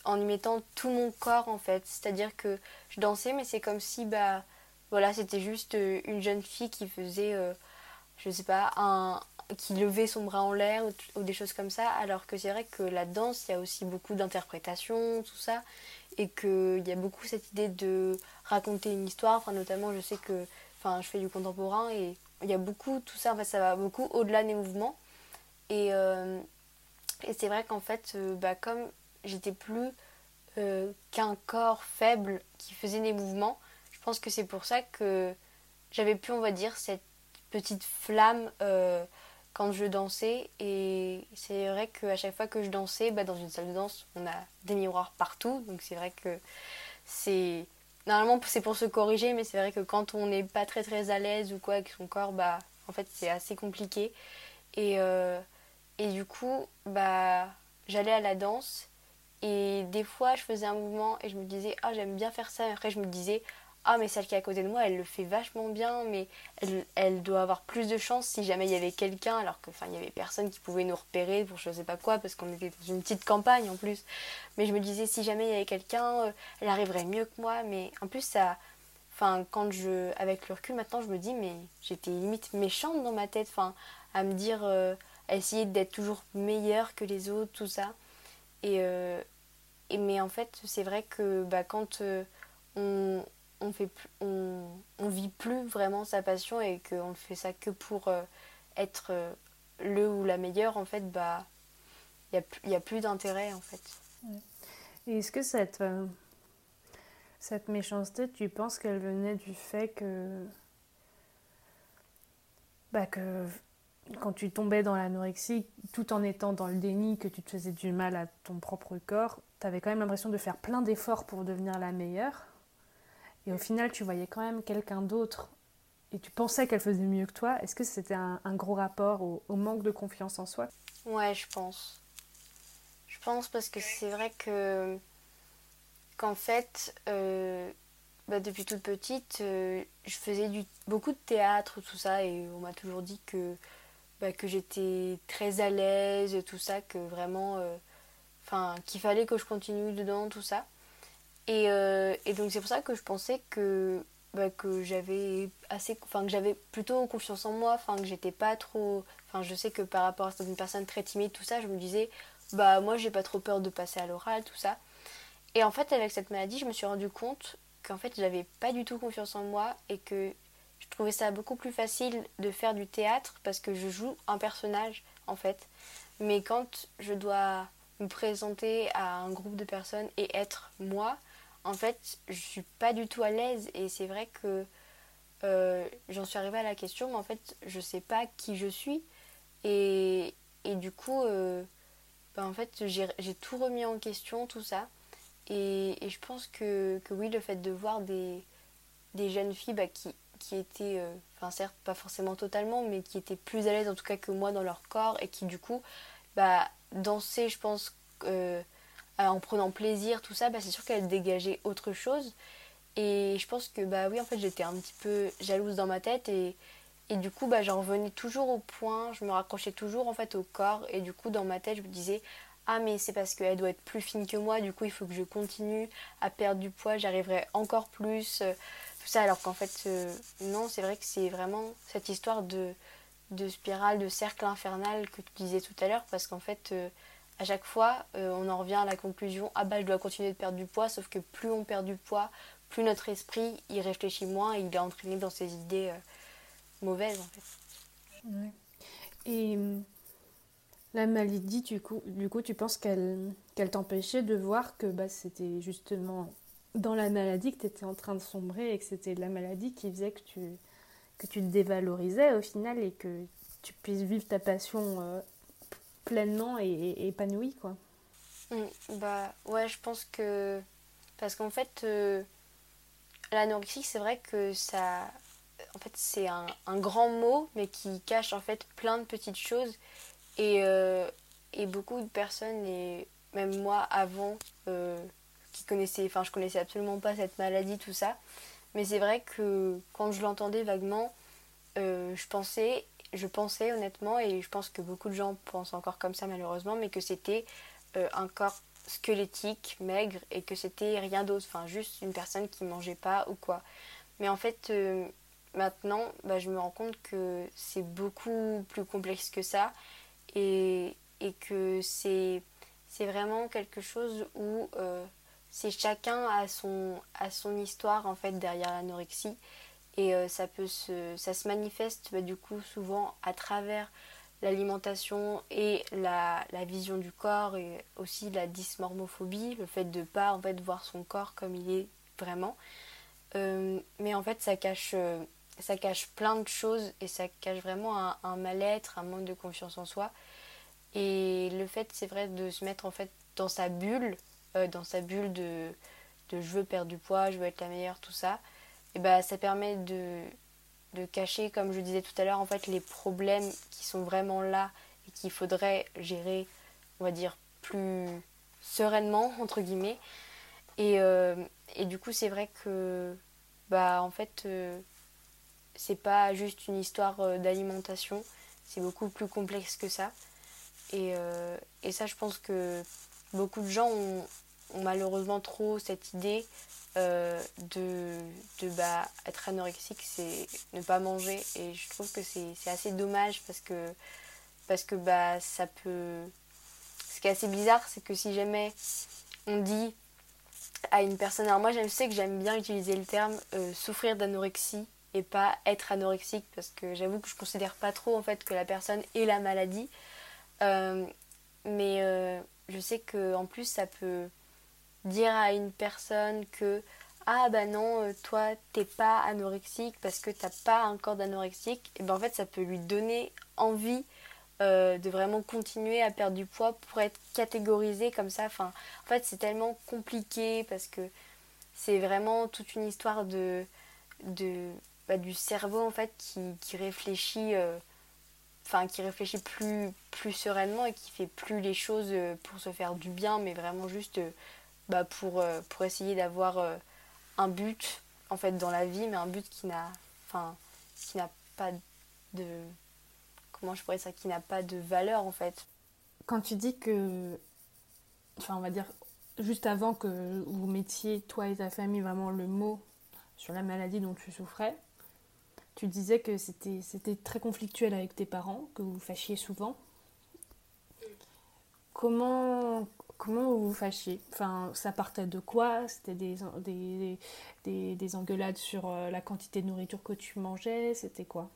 en y mettant tout mon corps en fait. C'est-à-dire que je dansais, mais c'est comme si bah voilà, c'était juste euh, une jeune fille qui faisait, euh, je sais pas, un qui levait son bras en l'air ou, des choses comme ça. Alors que c'est vrai que la danse, il y a aussi beaucoup d'interprétation, tout ça, et qu'il y a beaucoup cette idée de raconter une histoire. Enfin, notamment, je sais que, enfin, je fais du contemporain et il y a beaucoup tout ça. En fait, ça va beaucoup au-delà des mouvements. Et, euh, et c'est vrai qu'en fait, bah, comme j'étais plus euh, qu'un corps faible qui faisait des mouvements. Je pense que c'est pour ça que j'avais plus, on va dire, cette petite flamme euh, quand je dansais. Et c'est vrai qu'à chaque fois que je dansais, bah, dans une salle de danse, on a des miroirs partout. Donc c'est vrai que c'est. Normalement, c'est pour se corriger, mais c'est vrai que quand on n'est pas très très à l'aise ou quoi avec son corps, bah, en fait, c'est assez compliqué. Et, euh, et du coup, bah, j'allais à la danse et des fois, je faisais un mouvement et je me disais, ah, j'aime bien faire ça. Et après, je me disais, ah, mais celle qui est à côté de moi, elle le fait vachement bien, mais elle, elle doit avoir plus de chance si jamais il y avait quelqu'un, alors que, enfin, y avait personne qui pouvait nous repérer pour je sais pas quoi, parce qu'on était dans une petite campagne en plus. Mais je me disais, si jamais il y avait quelqu'un, euh, elle arriverait mieux que moi. Mais en plus, ça. Enfin, quand je. Avec le recul, maintenant, je me dis, mais j'étais limite méchante dans ma tête, enfin, à me dire. Euh, à essayer d'être toujours meilleure que les autres, tout ça. Et, euh, mais en fait, c'est vrai que bah, quand euh, on, on, fait, on, on, vit plus vraiment sa passion et qu'on fait ça que pour euh, être le ou la meilleure, en fait, bah il n'y a, a, plus d'intérêt en fait. Est-ce que cette, cette méchanceté, tu penses qu'elle venait du fait que, bah, que quand tu tombais dans l'anorexie, tout en étant dans le déni, que tu te faisais du mal à ton propre corps, tu avais quand même l'impression de faire plein d'efforts pour devenir la meilleure? Et au final, tu voyais quand même quelqu'un d'autre et tu pensais qu'elle faisait mieux que toi. Est-ce que c'était un, gros rapport au, manque de confiance en soi? Ouais, je pense. Je pense parce que c'est vrai que qu'en fait, euh, bah, depuis toute petite, euh, je faisais beaucoup de théâtre, tout ça, et on m'a toujours dit que bah, que j'étais très à l'aise, tout ça, que vraiment, euh, enfin, qu'il fallait que je continue dedans, tout ça. Et, euh, et donc c'est pour ça que je pensais que, bah, que j'avais assez, enfin, que j'avais plutôt confiance en moi, enfin, que j'étais pas trop, enfin, je sais que par rapport à une personne très timide, tout ça, je me disais, bah, moi, j'ai pas trop peur de passer à l'oral, tout ça. Et en fait, avec cette maladie, je me suis rendu compte qu'en fait, j'avais pas du tout confiance en moi et que je trouvais ça beaucoup plus facile de faire du théâtre parce que je joue un personnage en fait. Mais quand je dois me présenter à un groupe de personnes et être moi, en fait, je suis pas du tout à l'aise et c'est vrai que euh, j'en suis arrivée à la question, mais en fait, je sais pas qui je suis et, et du coup, ben, en fait, j'ai tout remis en question, tout ça. Et, je pense que, que oui, le fait de voir des, des jeunes filles bah, qui qui étaient, euh, enfin certes pas forcément totalement, mais qui étaient plus à l'aise en tout cas que moi dans leur corps et qui du coup, bah, danser, je pense, en prenant plaisir, tout ça, bah, c'est sûr qu'elle dégageait autre chose. Et je pense que bah oui, en fait, j'étais un petit peu jalouse dans ma tête et, et du coup, bah, j'en revenais toujours au point, je me raccrochais toujours en fait au corps et du coup, dans ma tête, je me disais ah mais c'est parce qu'elle doit être plus fine que moi, du coup il faut que je continue à perdre du poids, j'arriverai encore plus tout ça, alors qu'en fait, euh, non, c'est vrai que c'est vraiment cette histoire de, de spirale, de cercle infernal que tu disais tout à l'heure, parce qu'en fait, euh, à chaque fois, euh, on en revient à la conclusion ah bah je dois continuer de perdre du poids, sauf que plus on perd du poids, plus notre esprit il réfléchit moins et il est entraîné dans ses idées mauvaises en fait. Et la maladie, du coup, du coup tu penses qu'elle t'empêchait de voir que bah, c'était justement dans la maladie que tu étais en train de sombrer et que c'était la maladie qui faisait que tu, que tu te dévalorisais au final et que tu puisses vivre ta passion euh, pleinement et, et épanoui, quoi. Mm, bah ouais, je pense que parce qu'en fait euh, l'anorexie, c'est vrai que ça en fait c'est un, grand mot mais qui cache en fait plein de petites choses et, euh, et beaucoup de personnes et même moi avant euh, qui connaissaient enfin je connaissais absolument pas cette maladie tout ça mais c'est vrai que quand je l'entendais vaguement euh, je pensais je pensais honnêtement et je pense que beaucoup de gens pensent encore comme ça malheureusement mais que c'était euh, un corps squelettique, maigre, et que c'était rien d'autre, enfin juste une personne qui mangeait pas ou quoi. Mais en fait, euh, maintenant, bah, je me rends compte que c'est beaucoup plus complexe que ça, et, que c'est vraiment quelque chose où euh, chacun a son, son histoire en fait derrière l'anorexie et euh, ça peut se ça se manifeste bah, du coup souvent à travers l'alimentation et la, la, vision du corps et aussi la dysmormophobie, le fait de ne pas en fait voir son corps comme il est vraiment. Euh, mais en fait ça cache, euh, ça cache plein de choses et ça cache vraiment un, mal-être, un manque de confiance en soi. Et le fait c'est vrai de se mettre en fait dans sa bulle, dans sa bulle de, de je veux perdre du poids, je veux être la meilleure, tout ça, et bah ça permet de, de cacher, comme je disais tout à l'heure, en fait, les problèmes qui sont vraiment là et qu'il faudrait gérer, on va dire, plus sereinement, entre guillemets. Et, euh, et du coup, c'est vrai que, bah, en fait, euh, c'est pas juste une histoire euh, d'alimentation, c'est beaucoup plus complexe que ça. Et, et, ça, je pense que beaucoup de gens ont, ont malheureusement trop cette idée euh, de, de bah, être anorexique, c'est ne pas manger. Et je trouve que c'est assez dommage parce que, parce que bah, ça peut. Ce qui est assez bizarre, c'est que si jamais on dit à une personne. Alors, moi, je sais que j'aime bien utiliser le terme euh, souffrir d'anorexie et pas être anorexique parce que j'avoue que je considère pas trop en fait que la personne ait la maladie. Euh, mais je sais que en plus ça peut dire à une personne que ah bah non euh, toi t'es pas anorexique parce que t'as pas un corps d'anorexique et ben en fait ça peut lui donner envie euh, de vraiment continuer à perdre du poids pour être catégorisé comme ça. Enfin en fait c'est tellement compliqué parce que c'est vraiment toute une histoire de, de bah, du cerveau en fait qui, qui réfléchit euh, enfin qui réfléchit plus plus sereinement et qui fait plus les choses pour se faire du bien mais vraiment juste bah, pour, euh, pour essayer d'avoir euh, un but en fait dans la vie mais un but qui n'a enfin qui n'a pas de comment je pourrais ça qui n'a pas de valeur en fait. Quand tu dis que enfin on va dire juste avant que vous mettiez toi et ta famille vraiment le mot sur la maladie dont tu souffrais tu disais que c'était c'était très conflictuel avec tes parents que vous vous fâchiez souvent. Comment comment vous vous fâchiez? Enfin, ça partait de quoi? C'était des, des, des, des, engueulades sur euh, la quantité de nourriture que tu mangeais? C'était quoi?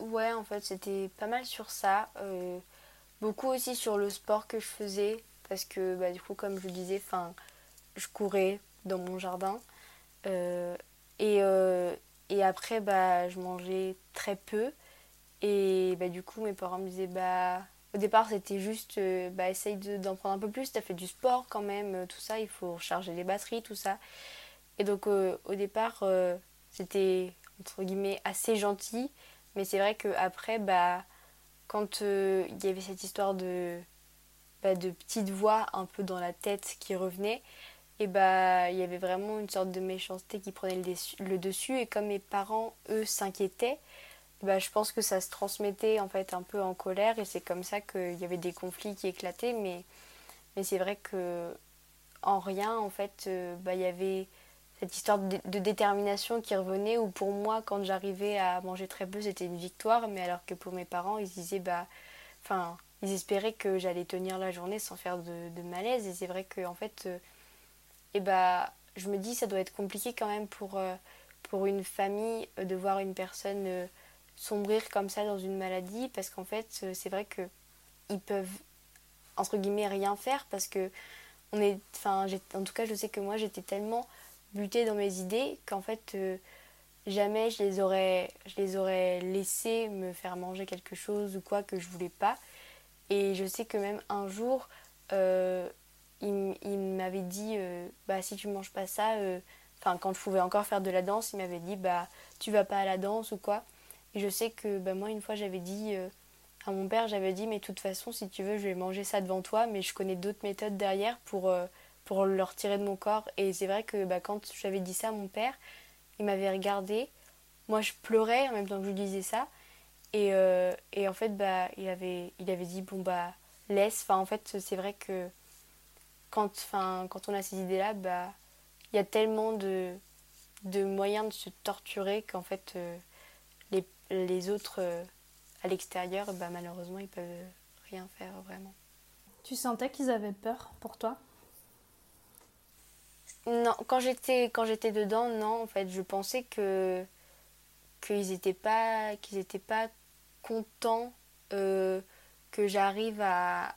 Ouais, en fait, c'était pas mal sur ça. Euh, beaucoup aussi sur le sport que je faisais. Parce que, bah, du coup, comme je le disais, je courais dans mon jardin. Euh, et, et après, bah, je mangeais très peu. Et bah, du coup, mes parents me disaient, bah, au départ, c'était juste, euh, bah, essaye d'en prendre un peu plus, tu as fait du sport quand même, euh, tout ça, il faut recharger les batteries, tout ça. Et donc, euh, au départ, c'était, entre guillemets, assez gentil, mais c'est vrai qu'après, bah, quand il y avait cette histoire de, bah, de petite voix un peu dans la tête qui revenait, et bah, il y avait vraiment une sorte de méchanceté qui prenait le, le dessus, et comme mes parents, eux, s'inquiétaient, bah, je pense que ça se transmettait en fait un peu en colère et c'est comme ça qu'il y avait des conflits qui éclataient mais, mais c'est vrai que en rien en fait euh, bah, il y avait cette histoire de, de, détermination qui revenait où pour moi quand j'arrivais à manger très peu c'était une victoire mais alors que pour mes parents ils disaient bah enfin ils espéraient que j'allais tenir la journée sans faire de, malaise et c'est vrai que en fait euh, et bah je me dis ça doit être compliqué quand même pour, euh, pour une famille de voir une personne sombrir comme ça dans une maladie parce qu'en fait c'est vrai que ils peuvent entre guillemets rien faire parce que on est enfin en tout cas je sais que moi j'étais tellement butée dans mes idées qu'en fait euh, jamais je les aurais je les aurais laissé me faire manger quelque chose ou quoi que je voulais pas Et je sais que même un jour, euh, il, il m'avait dit euh, bah si tu manges pas ça, euh, enfin quand je pouvais encore faire de la danse, il m'avait dit bah tu vas pas à la danse ou quoi. Et je sais que bah, moi une fois j'avais dit euh, à mon père, j'avais dit mais de toute façon si tu veux je vais manger ça devant toi, mais je connais d'autres méthodes derrière pour euh, pour le retirer de mon corps. Et c'est vrai que bah, quand j'avais dit ça à mon père, il m'avait regardé. Moi je pleurais en même temps que je lui disais ça. Et, euh, et en fait bah il avait il avait dit bon bah laisse. Enfin en fait c'est vrai que quand, enfin, quand on a ces idées-là, bah, il y a tellement de, de moyens de se torturer qu'en fait, les, les autres euh, à l'extérieur, bah, malheureusement, ils peuvent rien faire vraiment. Tu sentais qu'ils avaient peur pour toi? Non, quand j'étais quand j'étais dedans, non, en fait, je pensais que qu'ils n'étaient pas qu'ils étaient pas contents euh, que j'arrive à,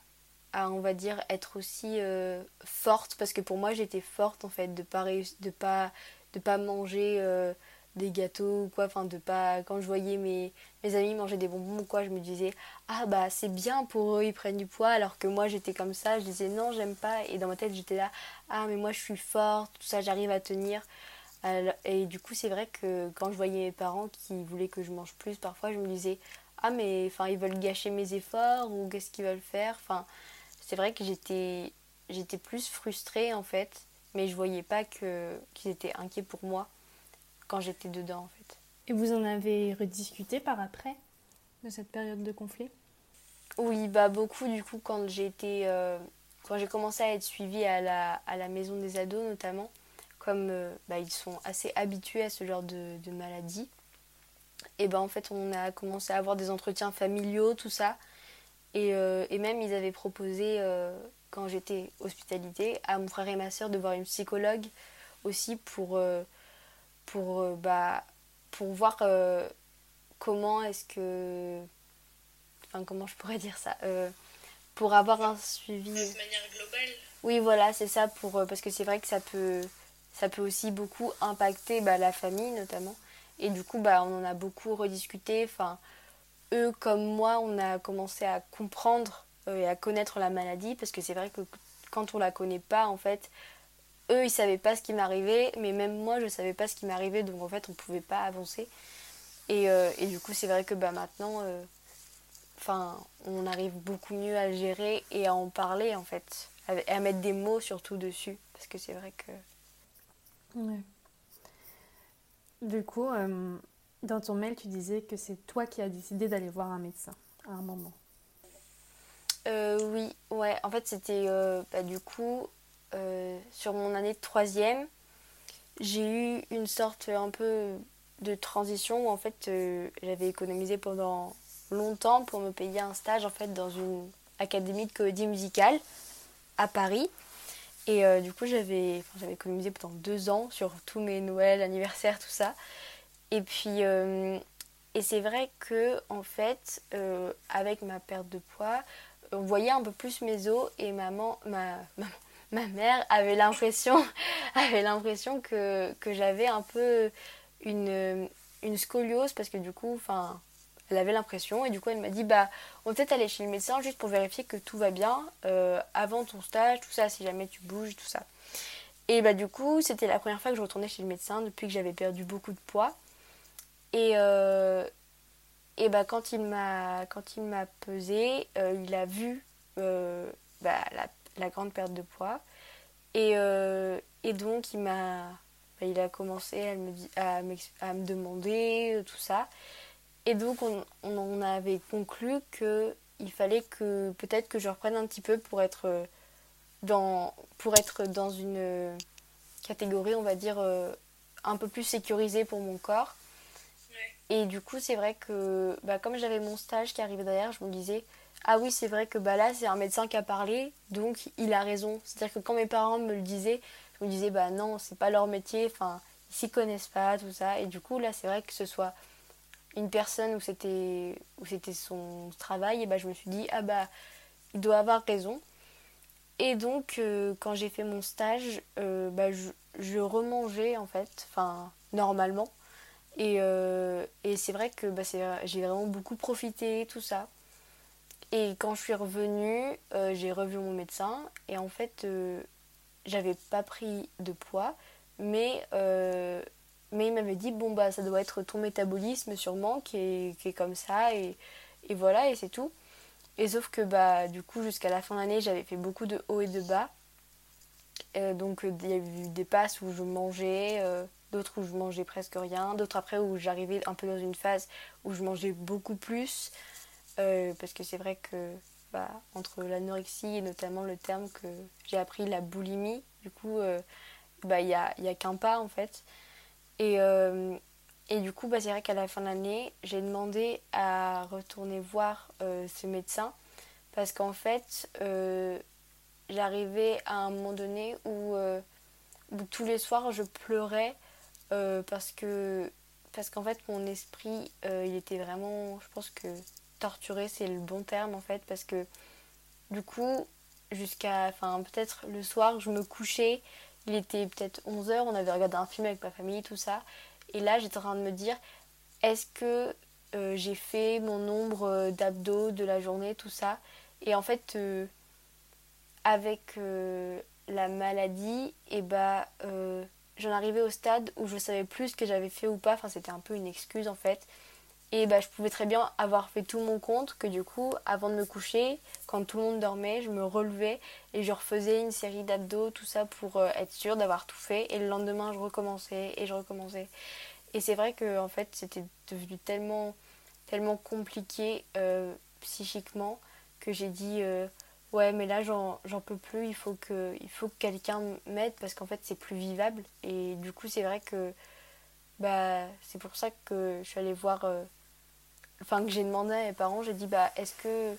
à on va dire être aussi euh, forte. Parce que pour moi j'étais forte en fait de pas de pas de pas manger euh, des gâteaux ou quoi enfin de pas quand je voyais mes mes amis manger des bonbons ou quoi je me disais ah bah c'est bien pour eux ils prennent du poids alors que moi j'étais comme ça je disais non j'aime pas et dans ma tête j'étais là ah mais moi je suis forte tout ça j'arrive à tenir. Et du coup c'est vrai que quand je voyais mes parents qui voulaient que je mange plus parfois je me disais ah mais enfin ils veulent gâcher mes efforts ou qu'est-ce qu'ils veulent faire enfin c'est vrai que j'étais j'étais plus frustrée en fait mais je voyais pas que qu'ils étaient inquiets pour moi quand j'étais dedans en fait. Et vous en avez rediscuté par après de cette période de conflit? Oui bah beaucoup du coup quand j'ai été euh, quand j'ai commencé à être suivie à la, à la maison des ados notamment comme euh, bah, ils sont assez habitués à ce genre de, de maladie et ben en fait on a commencé à avoir des entretiens familiaux tout ça et, euh, et même ils avaient proposé quand j'étais hospitalité à mon frère et ma soeur de voir une psychologue aussi pour pour euh, bah pour voir euh, comment est-ce que enfin comment je pourrais dire ça Euh, pour avoir un suivi De manière globale. oui, voilà, c'est ça pour parce que c'est vrai que ça peut ça peut aussi beaucoup impacter bah, la famille notamment. Et du coup, bah, on en a beaucoup rediscuté. Enfin, eux comme moi, on a commencé à comprendre euh, et à connaître la maladie parce que c'est vrai que quand on la connaît pas, en fait, eux ils savaient pas ce qui m'arrivait, mais même moi je savais pas ce qui m'arrivait, donc en fait on pouvait pas avancer. Et, euh, et du coup, c'est vrai que bah, maintenant, euh, enfin, on arrive beaucoup mieux à le gérer et à en parler en fait, et à mettre des mots surtout dessus, parce que c'est vrai que Ouais. Du coup, euh, dans ton mail, tu disais que c'est toi qui as décidé d'aller voir un médecin à un moment. Oui, ouais, en fait c'était bah, du coup euh, sur mon année de troisième, j'ai eu une sorte un peu de transition où en fait euh, j'avais économisé pendant longtemps pour me payer un stage en fait dans une académie de comédie musicale à Paris. Et euh, du coup j'avais enfin, économisé pendant deux ans sur tous mes Noëls, anniversaires, tout ça. Et puis et c'est vrai que en fait avec ma perte de poids on voyait un peu plus mes os et maman, ma, [LAUGHS] ma, ma mère avait l'impression, [LAUGHS] que, j'avais un peu une, scoliose parce que du coup, enfin, elle avait l'impression et du coup elle m'a dit bah on peut-être aller chez le médecin juste pour vérifier que tout va bien euh, avant ton stage, tout ça, si jamais tu bouges, tout ça. Et bah du coup c'était la première fois que je retournais chez le médecin depuis que j'avais perdu beaucoup de poids. Et, euh, et bah, quand il m'a quand il m'a pesé, euh, il a vu bah, la, la grande perte de poids. Et, euh, et donc il m'a bah, il a commencé à me, à me demander euh, tout ça. Et donc on, on en avait conclu que il fallait que peut-être que je reprenne un petit peu pour être euh, dans pour être dans une catégorie on va dire un peu plus sécurisée pour mon corps. Et du coup, c'est vrai que bah, comme j'avais mon stage qui arrivait derrière, je me disais Ah oui, c'est vrai que bah, là, c'est un médecin qui a parlé, donc il a raison. C'est-à-dire que quand mes parents me le disaient, je me disais Bah non, c'est pas leur métier, enfin, ils s'y connaissent pas, tout ça. Et du coup, là, c'est vrai que ce soit une personne où c'était son travail, et bah, je me suis dit Ah bah, il doit avoir raison. Et donc, euh, quand j'ai fait mon stage, euh, bah, je, remangeais en fait, enfin, normalement. Et, euh, et c'est vrai que bah, j'ai vraiment beaucoup profité, tout ça. Et quand je suis revenue, euh, j'ai revu mon médecin et en fait, euh, j'avais pas pris de poids, mais, euh, mais il m'avait dit bon bah ça doit être ton métabolisme sûrement qui est, qui est comme ça et, et voilà et c'est tout. Et sauf que bah du coup jusqu'à la fin de l'année j'avais fait beaucoup de hauts et de bas. Donc il y a eu des passes où je mangeais, d'autres où je mangeais presque rien, d'autres après où j'arrivais un peu dans une phase où je mangeais beaucoup plus. Euh, parce que c'est vrai que bah, entre l'anorexie et notamment le terme que j'ai appris, la boulimie, du coup, euh, bah, il n'y a, y a qu'un pas en fait. Et, euh, et du coup, bah, c'est vrai qu'à la fin de l'année, j'ai demandé à retourner voir ce médecin parce qu'en fait, j'arrivais à un moment donné où, où tous les soirs je pleurais parce que parce qu'en fait mon esprit il était vraiment je pense que torturé c'est le bon terme en fait parce que du coup jusqu'à enfin peut-être le soir je me couchais il était peut-être 11h on avait regardé un film avec ma famille tout ça et là j'étais en train de me dire est-ce que euh, j'ai fait mon nombre euh, d'abdos de la journée tout ça et en fait euh, avec la maladie, et bah, euh, j'en arrivais au stade où je savais plus ce que j'avais fait ou pas. Enfin, c'était un peu une excuse en fait. Et bah, je pouvais très bien avoir fait tout mon compte, que du coup, avant de me coucher, quand tout le monde dormait, je me relevais et je refaisais une série d'abdos, tout ça pour euh, être sûre d'avoir tout fait. Et le lendemain, je recommençais et je recommençais. Et c'est vrai que en fait, c'était devenu tellement, tellement compliqué euh, psychiquement que j'ai dit euh, ouais, mais là, j'en peux plus. Il faut que, que quelqu'un m'aide parce qu'en fait, c'est plus vivable. Et du coup, c'est vrai que bah, c'est pour ça que je suis allée voir. Enfin, que j'ai demandé à mes parents. J'ai dit bah, est-ce que.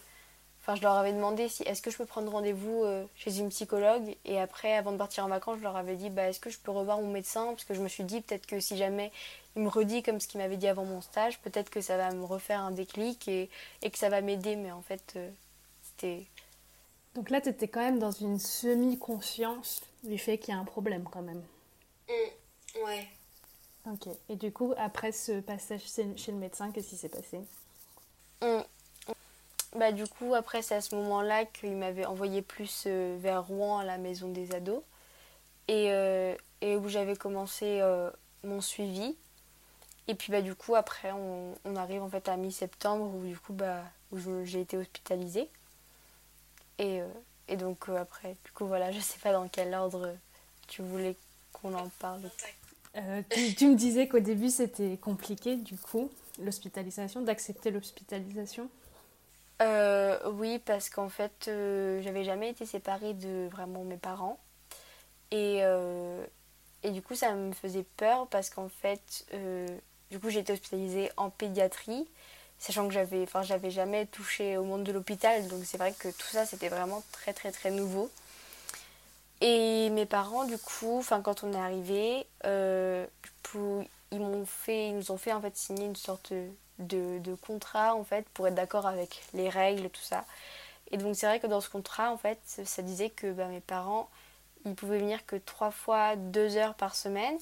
Enfin, je leur avais demandé si est-ce que je peux prendre rendez-vous euh, chez une psychologue? Et après, avant de partir en vacances, je leur avais dit bah, est-ce que je peux revoir mon médecin? Parce que je me suis dit peut-être que si jamais il me redit comme ce qu'il m'avait dit avant mon stage, peut-être que ça va me refaire un déclic et, et que ça va m'aider. Mais en fait, euh, c'était Donc là, tu étais quand même dans une semi-conscience du fait qu'il y a un problème quand même. Mm, ouais. Ok. Et du coup, après ce passage chez le médecin, qu'est-ce qui s'est passé? Mm. Bah du coup après c'est à ce moment-là qu'il m'avait envoyé plus euh, vers Rouen à la maison des ados. Et, euh, et où j'avais commencé euh, mon suivi. Et puis bah du coup après on, on arrive en fait à mi-septembre où du coup bah où j'ai été hospitalisée. Et, euh, et donc euh, après du coup voilà [LAUGHS] je sais pas dans quel ordre tu voulais qu'on en parle Euh, tu, me disais qu'au début, c'était compliqué, du coup, l'hospitalisation, d'accepter l'hospitalisation. Euh, oui, parce qu'en fait, euh, j'avais jamais été séparée de vraiment mes parents. Et, et du coup, ça me faisait peur parce qu'en fait, du coup, j'ai été hospitalisée en pédiatrie, sachant que j'avais, j'avais jamais touché au monde de l'hôpital. Donc, c'est vrai que tout ça, c'était vraiment très, très, très nouveau. Et mes parents, du coup, enfin, quand on est arrivé, euh, ils m'ont fait, ils nous ont fait en fait signer une sorte de, de contrat en fait pour être d'accord avec les règles tout ça. Et donc c'est vrai que dans ce contrat en fait, ça disait que bah, mes parents, ils pouvaient venir que trois fois deux heures par semaine,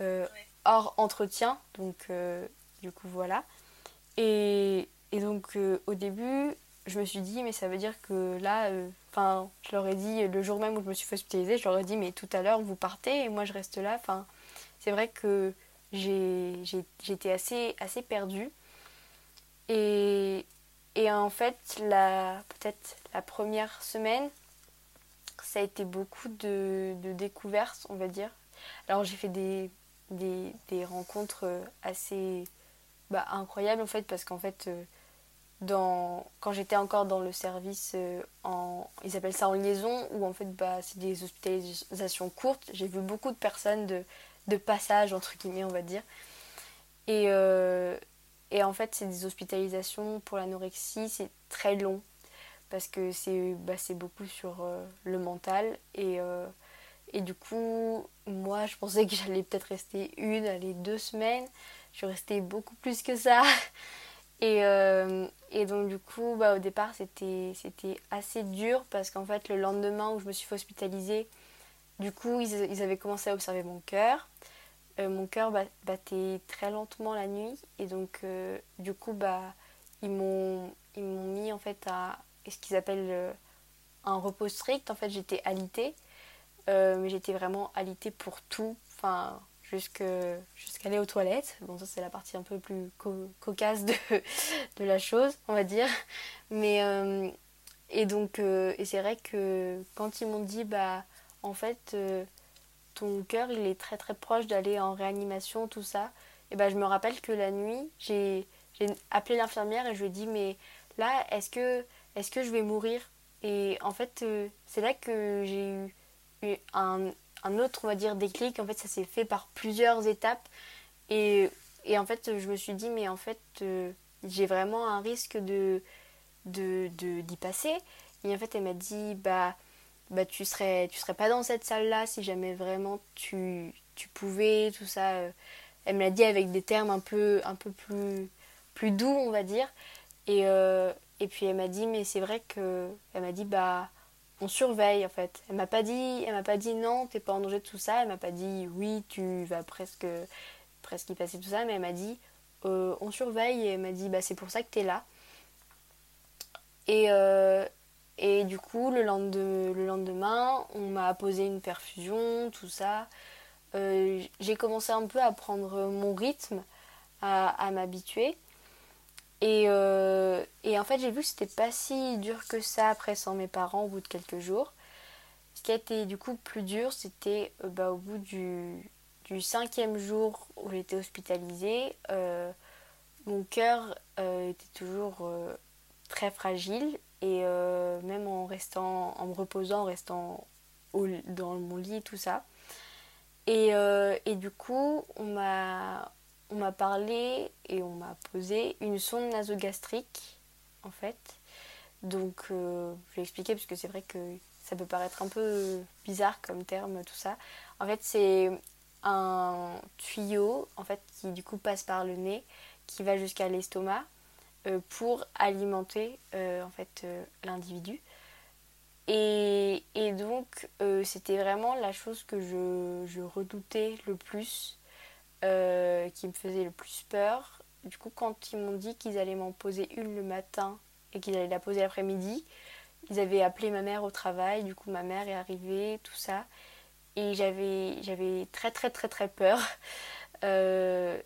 euh, hors entretien. Donc euh, du coup voilà. Et, et donc au début, je me suis dit mais ça veut dire que là, euh, enfin je leur ai dit le jour même où je me suis fait hospitaliser, je leur ai dit mais tout à l'heure vous partez et moi je reste là. Enfin c'est vrai que j'étais assez, assez perdue. Et, et en fait, peut-être la première semaine, ça a été beaucoup de, de découvertes, on va dire. Alors j'ai fait des, des, des rencontres euh, assez bah, incroyables en fait, parce qu'en fait, euh, quand j'étais encore dans le service, euh, ils appellent ça en liaison, où en fait bah, c'est des hospitalisations courtes, j'ai vu beaucoup de personnes de, de passage, entre guillemets, on va dire. Et, euh, en fait, c'est des hospitalisations pour l'anorexie, c'est très long parce que c'est bah, beaucoup sur euh, le mental. Et, et du coup, moi, je pensais que j'allais peut-être rester une, allez, deux semaines. Je suis restée beaucoup plus que ça. [LAUGHS] Et, euh, et donc, du coup, bah, au départ, c'était assez dur parce qu'en fait, le lendemain où je me suis fait hospitaliser, du coup, ils, ils avaient commencé à observer mon cœur. Euh, mon cœur bat- battait très lentement la nuit et donc euh, du coup bah ils m'ont mis en fait à ce qu'ils appellent un repos strict. En fait, j'étais alitée, mais j'étais vraiment alitée pour tout, enfin jusqu'à aller aux toilettes. Bon, ça c'est la partie un peu plus cocasse de, [LAUGHS] de, la chose, on va dire. Mais euh, et donc et c'est vrai que quand ils m'ont dit bah en fait ton cœur il est très très proche d'aller en réanimation tout ça, et ben je me rappelle que la nuit j'ai appelé l'infirmière et je lui ai dit mais là, est-ce que, est que je vais mourir? Et en fait, euh, c'est là que j'ai eu, un, autre, on va dire, déclic. En fait, ça s'est fait par plusieurs étapes. Et, en fait, je me suis dit, mais en fait, euh, j'ai vraiment un risque de d'y de, passer. Et en fait, elle m'a dit, bah, bah tu serais tu serais pas dans cette salle là si jamais vraiment tu, tu pouvais tout ça elle me l'a dit avec des termes un peu un peu plus plus doux on va dire et, euh, et puis elle m'a dit, mais c'est vrai que. Elle m'a dit, bah, on surveille en fait. Elle m'a pas dit, elle m'a pas dit non, t'es pas en danger de tout ça. Elle m'a pas dit, oui, tu vas presque, presque y passer tout ça. Mais elle m'a dit, euh, on surveille. Et elle m'a dit, bah, c'est pour ça que t'es là. Et, euh, du coup, le lendemain, le lendemain on m'a posé une perfusion, tout ça. j'ai commencé un peu à prendre mon rythme, à m'habituer. Et, euh, et en fait, j'ai vu que c'était pas si dur que ça après sans mes parents au bout de quelques jours. Ce qui a été du coup plus dur, c'était euh, bah, au bout du, cinquième jour où j'étais hospitalisée. Euh, mon cœur était toujours très fragile et même en restant, en me reposant, en restant dans mon lit, tout ça. Et, et du coup, on m'a on m'a parlé et on m'a posé une sonde nasogastrique en fait. Donc euh, je vais expliquer parce que c'est vrai que ça peut paraître un peu bizarre comme terme tout ça. En fait c'est un tuyau en fait qui du coup passe par le nez qui va jusqu'à l'estomac euh, pour alimenter euh, en fait l'individu. Et, donc c'était vraiment la chose que je redoutais le plus euh, qui me faisait le plus peur. Du coup, quand ils m'ont dit qu'ils allaient m'en poser une le matin et qu'ils allaient la poser l'après-midi, ils avaient appelé ma mère au travail. Du coup, ma mère est arrivée, tout ça. Et j'avais, très, très, très, très peur. [LAUGHS] Euh,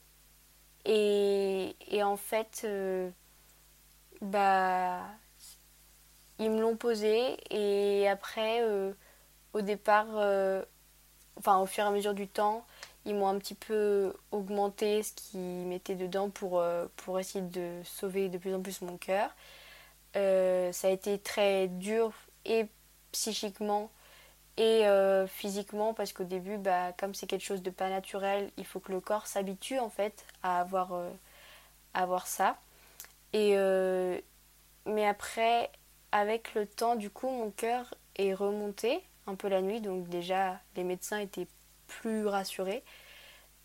et, et, en fait, euh, bah, ils me l'ont posé. Et après, au départ, enfin, au fur et à mesure du temps, ils m'ont un petit peu augmenté ce qu'ils mettaient dedans pour, euh, pour essayer de sauver de plus en plus mon cœur. Euh, ça a été très dur et psychiquement et euh, physiquement parce qu'au début, bah, comme c'est quelque chose de pas naturel, il faut que le corps s'habitue en fait à avoir, à avoir ça. Et, mais après, avec le temps, du coup, mon cœur est remonté un peu la nuit. Donc déjà, les médecins étaient plus rassurée.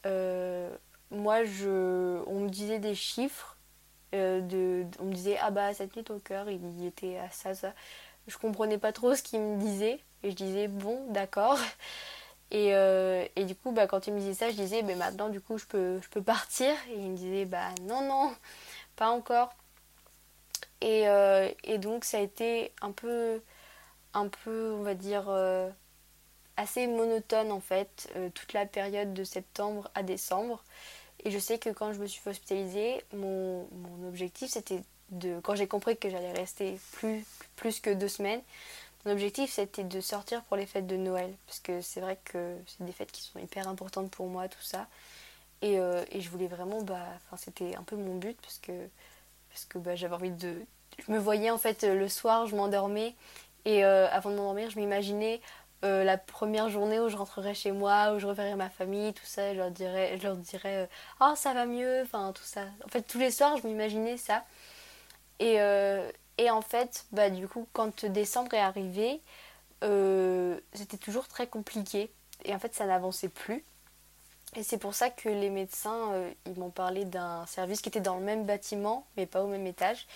Euh, moi, je, on me disait des chiffres. Euh, de, on me disait, ah bah cette nuit ton cœur il était à ça, ça. Je comprenais pas trop ce qu'il me disait. Et je disais, bon, d'accord. Et, euh, et, du coup, bah, quand il me disait ça, je disais, mais maintenant, du coup, je peux, je peux partir. Et il me disait, bah non, non, pas encore. Et, et donc, ça a été un peu, un peu, on va dire, assez monotone en fait euh, toute la période de septembre à décembre. Et je sais que quand je me suis hospitalisée, mon, objectif c'était de. Quand j'ai compris que j'allais rester plus, plus que deux semaines, mon objectif c'était de sortir pour les fêtes de Noël. Parce que c'est vrai que c'est des fêtes qui sont hyper importantes pour moi, tout ça. Et, euh, et je voulais vraiment. Bah, c'était un peu mon but parce que, parce que bah, j'avais envie de. Je me voyais en fait le soir, je m'endormais. Et euh, avant de m'endormir, je m'imaginais euh, la première journée où je rentrerai chez moi, où je reverrai ma famille, tout ça, je leur dirais, je leur dirais oh ça va mieux, enfin tout ça. En fait tous les soirs je m'imaginais ça. Et, euh, et, en fait bah du coup quand décembre est arrivé, c'était toujours très compliqué et en fait ça n'avançait plus. Et c'est pour ça que les médecins ils m'ont parlé d'un service qui était dans le même bâtiment mais pas au même étage,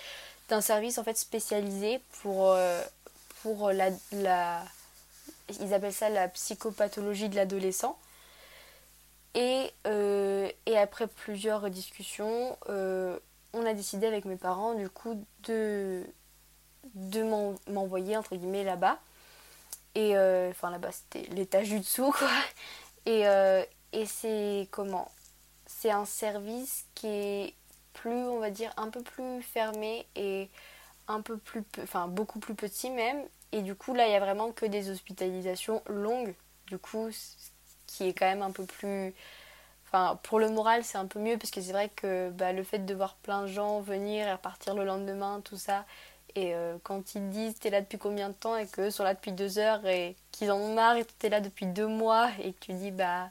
d'un service en fait spécialisé pour pour la ils appellent ça la psychopathologie de l'adolescent. Et, euh, après plusieurs discussions, euh, on a décidé avec mes parents du coup de, de m'envoyer entre guillemets là-bas. Et enfin là-bas c'était l'étage du dessous quoi. Et, et c'est comment? C'est un service qui est plus, on va dire, un peu plus fermé et un peu plus, enfin beaucoup plus petit même. Et du coup, là, il y a vraiment que des hospitalisations longues. Du coup, qui est quand même un peu plus. Enfin, pour le moral, c'est un peu mieux parce que c'est vrai que bah, le fait de voir plein de gens venir et repartir le lendemain, tout ça. Et euh, quand ils disent t'es là depuis combien de temps et que sont là depuis deux heures et qu'ils en ont marre et que t'es là depuis deux mois et que tu dis bah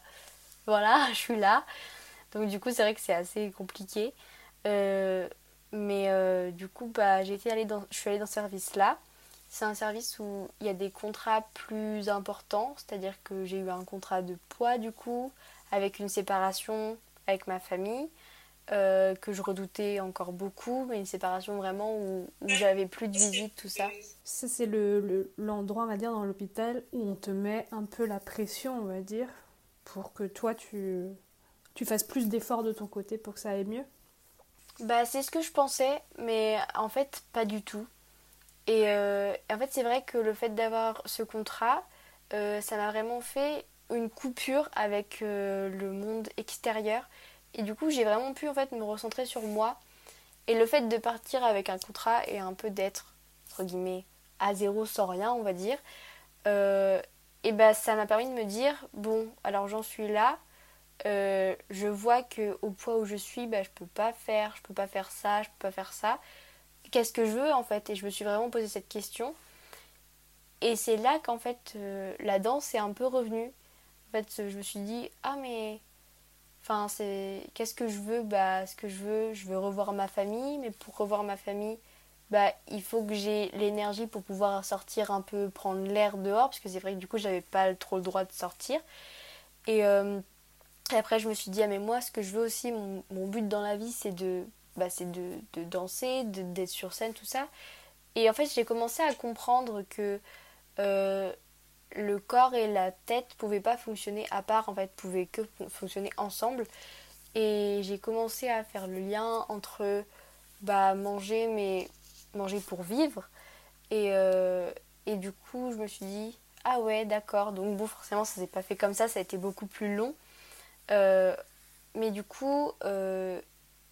voilà, [LAUGHS] je suis là. Donc du coup, c'est vrai que c'est assez compliqué. Euh, mais euh, du coup, bah, dans, je suis allée dans ce service-là. C'est un service où il y a des contrats plus importants, c'est-à-dire que j'ai eu un contrat de poids du coup, avec une séparation avec ma famille, euh, que je redoutais encore beaucoup, mais une séparation vraiment où, où j'avais plus de visite, tout ça. Ça, c'est l'endroit, le, on va dire, dans l'hôpital où on te met un peu la pression, on va dire, pour que toi, tu, tu fasses plus d'efforts de ton côté pour que ça aille mieux? Bah, c'est ce que je pensais, mais en fait, pas du tout. Et euh, en fait, c'est vrai que le fait d'avoir ce contrat, euh, ça m'a vraiment fait une coupure avec euh, le monde extérieur. Et du coup, j'ai vraiment pu en fait me recentrer sur moi. Et le fait de partir avec un contrat et un peu d'être, entre guillemets, à zéro sans rien, on va dire, et ben ça m'a permis de me dire bon alors j'en suis là je vois que au poids où je suis bah, je peux pas faire je peux pas faire ça je peux pas faire ça qu'est-ce que je veux en fait. Et je me suis vraiment posé cette question. Et c'est là qu'en fait euh, la danse est un peu revenue. En fait je me suis dit ah mais enfin c'est qu'est-ce que je veux? Bah ce que je veux je veux revoir ma famille. Mais pour revoir ma famille bah, il faut que j'ai l'énergie pour pouvoir sortir un peu, prendre l'air dehors, parce que c'est vrai que du coup, j'avais pas trop le droit de sortir. Et, euh, après, je me suis dit, ah, mais moi, ce que je veux aussi, mon, but dans la vie, c'est de, bah, de, de, danser, d'être sur scène, tout ça. Et en fait, j'ai commencé à comprendre que euh, le corps et la tête pouvaient pas fonctionner à part, en fait, pouvaient que fonctionner ensemble. Et j'ai commencé à faire le lien entre bah, manger, mais manger pour vivre. Et, euh, et du coup, je me suis dit, ah ouais, d'accord. Donc bon, forcément, ça s'est pas fait comme ça, ça a été beaucoup plus long. Euh, mais du coup,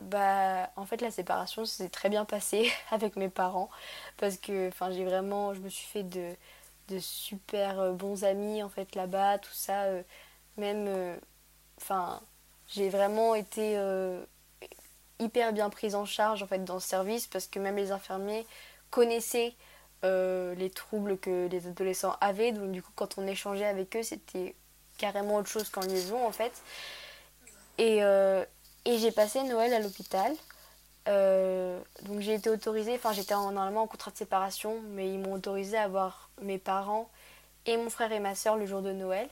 bah, en fait, la séparation s'est très bien passée [LAUGHS] avec mes parents. Parce que, j'ai vraiment, je me suis fait de, de super bons amis, en fait, là-bas, tout ça. même, enfin, j'ai vraiment été hyper bien prise en charge en fait dans ce service parce que même les infirmiers connaissaient euh, les troubles que les adolescents avaient donc du coup quand on échangeait avec eux c'était carrément autre chose qu'en liaison en fait et, euh, et j'ai passé Noël à l'hôpital euh, donc j'ai été autorisée enfin j'étais normalement en contrat de séparation mais ils m'ont autorisé à voir mes parents et mon frère et ma soeur le jour de Noël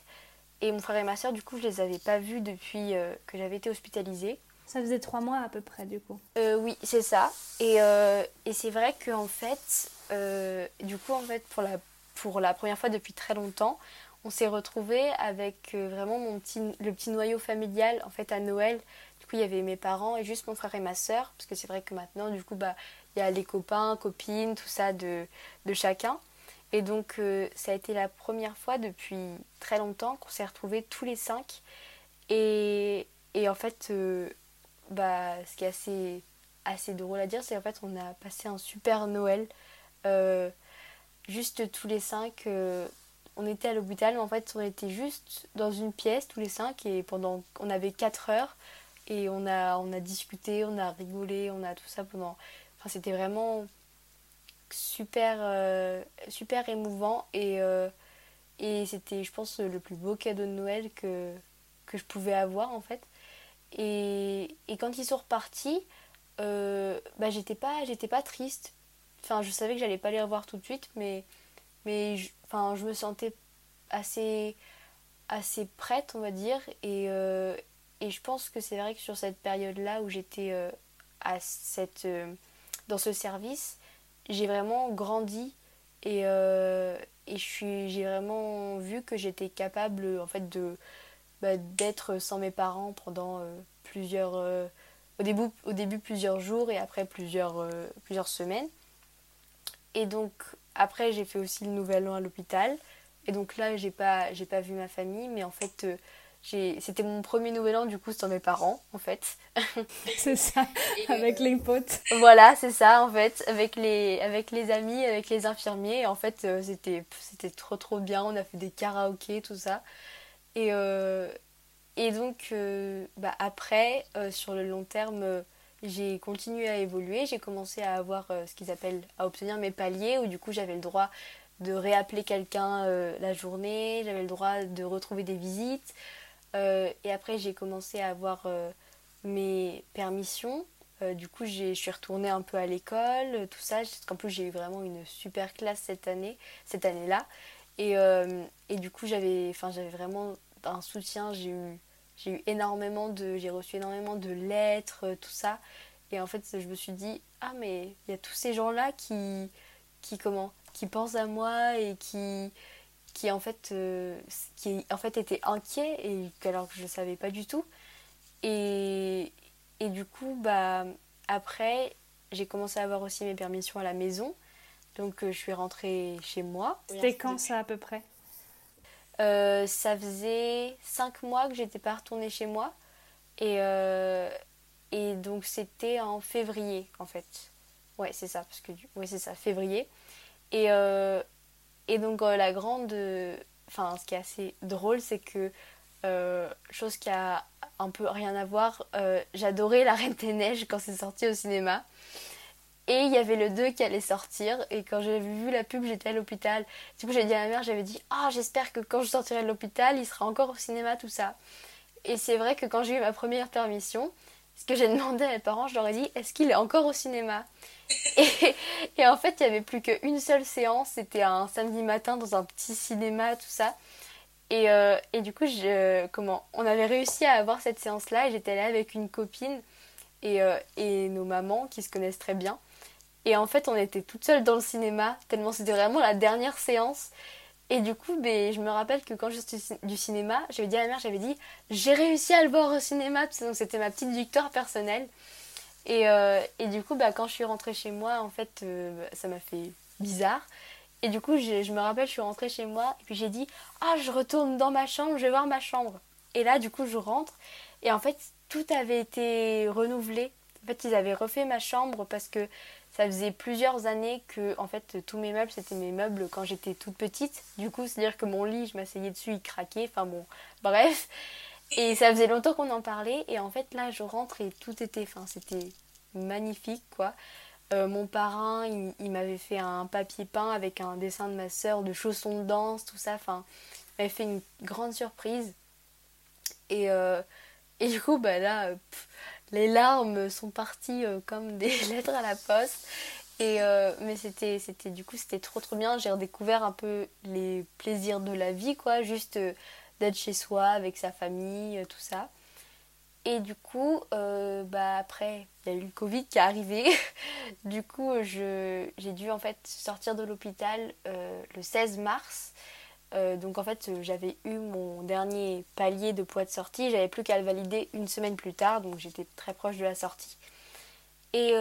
et mon frère et ma soeur du coup je les avais pas vus depuis que j'avais été hospitalisée ça faisait trois mois à peu près du coup. Euh, oui, c'est ça. Et, euh, et c'est vrai qu'en fait, euh, du coup, en fait, pour la, pour la première fois depuis très longtemps, on s'est retrouvé avec vraiment mon petit, le petit noyau familial en fait à Noël. Du coup, il y avait mes parents et juste mon frère et ma soeur, parce que c'est vrai que maintenant, du coup, bah, il y a les copains, copines, tout ça de, de chacun. Et donc, ça a été la première fois depuis très longtemps qu'on s'est retrouvés tous les cinq. Et, et en fait, bah, ce qui est assez, assez drôle à dire, c'est qu'en fait, on a passé un super Noël. Euh, juste tous les cinq, euh, on était à l'hôpital, mais en fait, on était juste dans une pièce, tous les cinq, et pendant. On avait 4 heures, et on a, on a discuté, on a rigolé, on a tout ça pendant. Enfin, c'était vraiment super, euh, super émouvant, et, et c'était, je pense, le plus beau cadeau de Noël que, que je pouvais avoir, en fait. Et, et quand ils sont repartis, euh, bah, j'étais pas, pas triste. Enfin, je savais que j'allais pas les revoir tout de suite, mais, mais je, enfin, je me sentais assez, assez prête, on va dire. Euh, et je pense que c'est vrai que sur cette période-là où j'étais euh, à cette, dans ce service, j'ai vraiment grandi et, et j'ai vraiment vu que j'étais capable en fait bah, d'être sans mes parents pendant euh, plusieurs, euh, au, début, au début plusieurs jours et après plusieurs, plusieurs semaines. Et donc après j'ai fait aussi le nouvel an à l'hôpital. Et donc là j'ai pas, j'ai pas vu ma famille, mais en fait c'était mon premier nouvel an du coup sans mes parents en fait. [LAUGHS] c'est ça, avec les potes. Voilà, c'est ça en fait, avec les, avec les amis, avec les infirmiers. Et en fait, euh, c'était, c'était trop trop bien. On a fait des karaokés, tout ça. Et, euh, et donc, euh, bah, après, sur le long terme, j'ai continué à évoluer. J'ai commencé à avoir ce qu'ils appellent, à obtenir mes paliers, où du coup j'avais le droit de réappeler quelqu'un la journée, j'avais le droit de retrouver des visites. Euh, et après, j'ai commencé à avoir euh, mes permissions. Euh, du coup, je suis retournée un peu à l'école, tout ça. Parce qu'en plus, j'ai eu vraiment une super classe cette année, cette année-là. Et, et, du coup, j'avais, vraiment un soutien. J'ai eu, eu énormément de, j'ai reçu énormément de lettres, tout ça. Et en fait, je me suis dit, ah mais il y a tous ces gens-là qui, qui comment, qui pensent à moi et qui, qui en fait, euh, qui en fait était inquiet et alors que je ne savais pas du tout. Et, et du coup, bah, après, j'ai commencé à avoir aussi mes permissions à la maison. Donc euh, je suis rentrée chez moi. C'était quand ça à peu près? Euh, Ça faisait 5 mois que j'étais pas retournée chez moi. Et, et donc c'était en février en fait. Ouais, c'est ça, parce que ouais, c'est ça, février. Et, et donc euh, la grande... Enfin, ce qui est assez drôle, c'est que... Euh, chose qui a un peu rien à voir, euh, j'adorais La Reine des Neiges quand c'est sorti au cinéma. Et il y avait le 2 qui allait sortir. Et quand j'ai vu la pub, j'étais à l'hôpital. Du coup, j'ai dit à ma mère, j'avais dit Ah, j'espère que quand je sortirai de l'hôpital, il sera encore au cinéma, tout ça. Et c'est vrai que quand j'ai eu ma première permission, ce que j'ai demandé à mes parents, je leur ai dit Est-ce qu'il est encore au cinéma? Et, en fait, il n'y avait plus qu'une seule séance. C'était un samedi matin dans un petit cinéma, tout ça. Et, euh, et du coup, comment, on avait réussi à avoir cette séance-là. Et j'étais là avec une copine et, euh, et nos mamans qui se connaissent très bien. Et en fait, on était toutes seules dans le cinéma, tellement c'était vraiment la dernière séance. Et du coup, ben, je me rappelle que quand je suis du cinéma, j'avais dit à la mère, j'avais dit, j'ai réussi à le voir au cinéma. Donc c'était ma petite victoire personnelle. Et, euh, et, du coup, bah, quand je suis rentrée chez moi, en fait, euh, ça m'a fait bizarre. Et du coup, je, je, me rappelle, je suis rentrée chez moi et puis j'ai dit Ah, je retourne dans ma chambre, je vais voir ma chambre. Et là, du coup, je rentre et en fait, tout avait été renouvelé. En fait, ils avaient refait ma chambre parce que ça faisait plusieurs années que, en fait, tous mes meubles, c'était mes meubles quand j'étais toute petite. Du coup, c'est-à-dire que mon lit, je m'asseyais dessus, il craquait. Enfin bon, bref. Et ça faisait longtemps qu'on en parlait. Et en fait, là, je rentre et tout était. Enfin, c'était magnifique, quoi. Euh, mon parrain, il, m'avait fait un papier peint avec un dessin de ma soeur, de chaussons de danse, tout ça. Enfin, il m'avait fait une grande surprise. Et, euh, et du coup, bah là, les larmes sont parties euh, comme des [LAUGHS] lettres à la poste. Et mais c'était, c'était du coup, c'était trop trop bien. J'ai redécouvert un peu les plaisirs de la vie, quoi. Juste d'être chez soi avec sa famille, tout ça. Et du coup, euh, bah après, il y a eu le Covid qui est arrivé. [LAUGHS] du coup, j'ai dû en fait sortir de l'hôpital euh, le 16 mars. Euh, donc en fait, j'avais eu mon dernier palier de poids de sortie. J'avais plus qu'à le valider une semaine plus tard, donc j'étais très proche de la sortie. Et,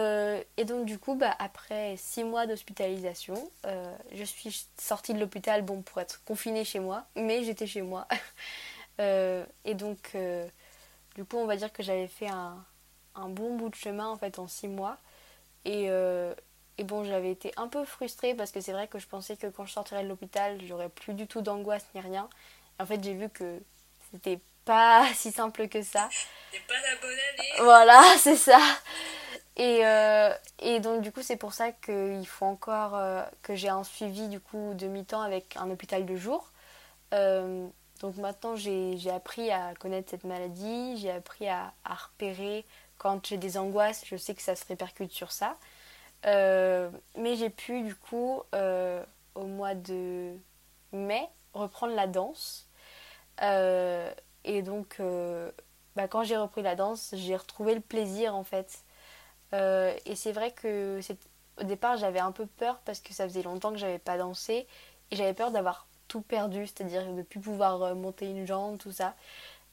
et donc du coup, bah, après six mois d'hospitalisation, je suis sortie de l'hôpital bon, pour être confinée chez moi, mais j'étais chez moi. [LAUGHS] et donc du coup, on va dire que j'avais fait un, bon bout de chemin en fait en six mois. Euh, et, bon, j'avais été un peu frustrée parce que c'est vrai que je pensais que quand je sortirais de l'hôpital, j'aurais plus du tout d'angoisse ni rien. en fait, j'ai vu que c'était pas [LAUGHS] si simple que ça. C'est pas la bonne année. Voilà, [LAUGHS] c'est ça. Et, euh, et, donc du coup c'est pour ça qu'il faut encore euh, que j'ai un suivi du coup de mi-temps avec un hôpital de jour. Donc maintenant, j'ai appris à connaître cette maladie, j'ai appris à, repérer quand j'ai des angoisses, je sais que ça se répercute sur ça. Euh, mais j'ai pu du coup, euh, au mois de mai, reprendre la danse. Euh, et donc, bah, quand j'ai repris la danse, j'ai retrouvé le plaisir en fait. et c'est vrai que au départ, j'avais un peu peur parce que ça faisait longtemps que j'avais pas dansé et j'avais peur d'avoir tout perdu, c'est-à-dire de ne plus pouvoir monter une jambe, tout ça.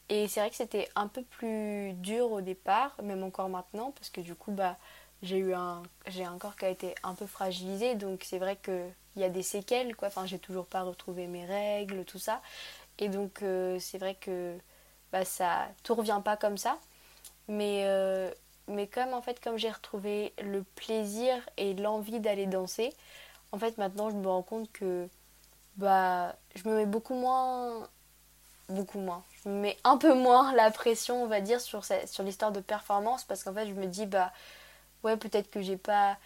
Et c'est vrai que c'était un peu plus dur au départ, même encore maintenant, parce que du coup, bah, j'ai eu un, j'ai un corps qui a été un peu fragilisé, donc c'est vrai qu'il y a des séquelles, quoi. Enfin, j'ai toujours pas retrouvé mes règles, tout ça. Et donc, euh, c'est vrai que bah, ça, tout revient pas comme ça. Mais, euh, mais comme, en fait, comme j'ai retrouvé le plaisir et l'envie d'aller danser, en fait, maintenant, je me rends compte que bah, je me mets beaucoup moins beaucoup moins. Je me mets un peu moins la pression, on va dire, sur, sur l'histoire de performance parce qu'en fait, je me dis, bah, ouais, peut-être que j'ai pas,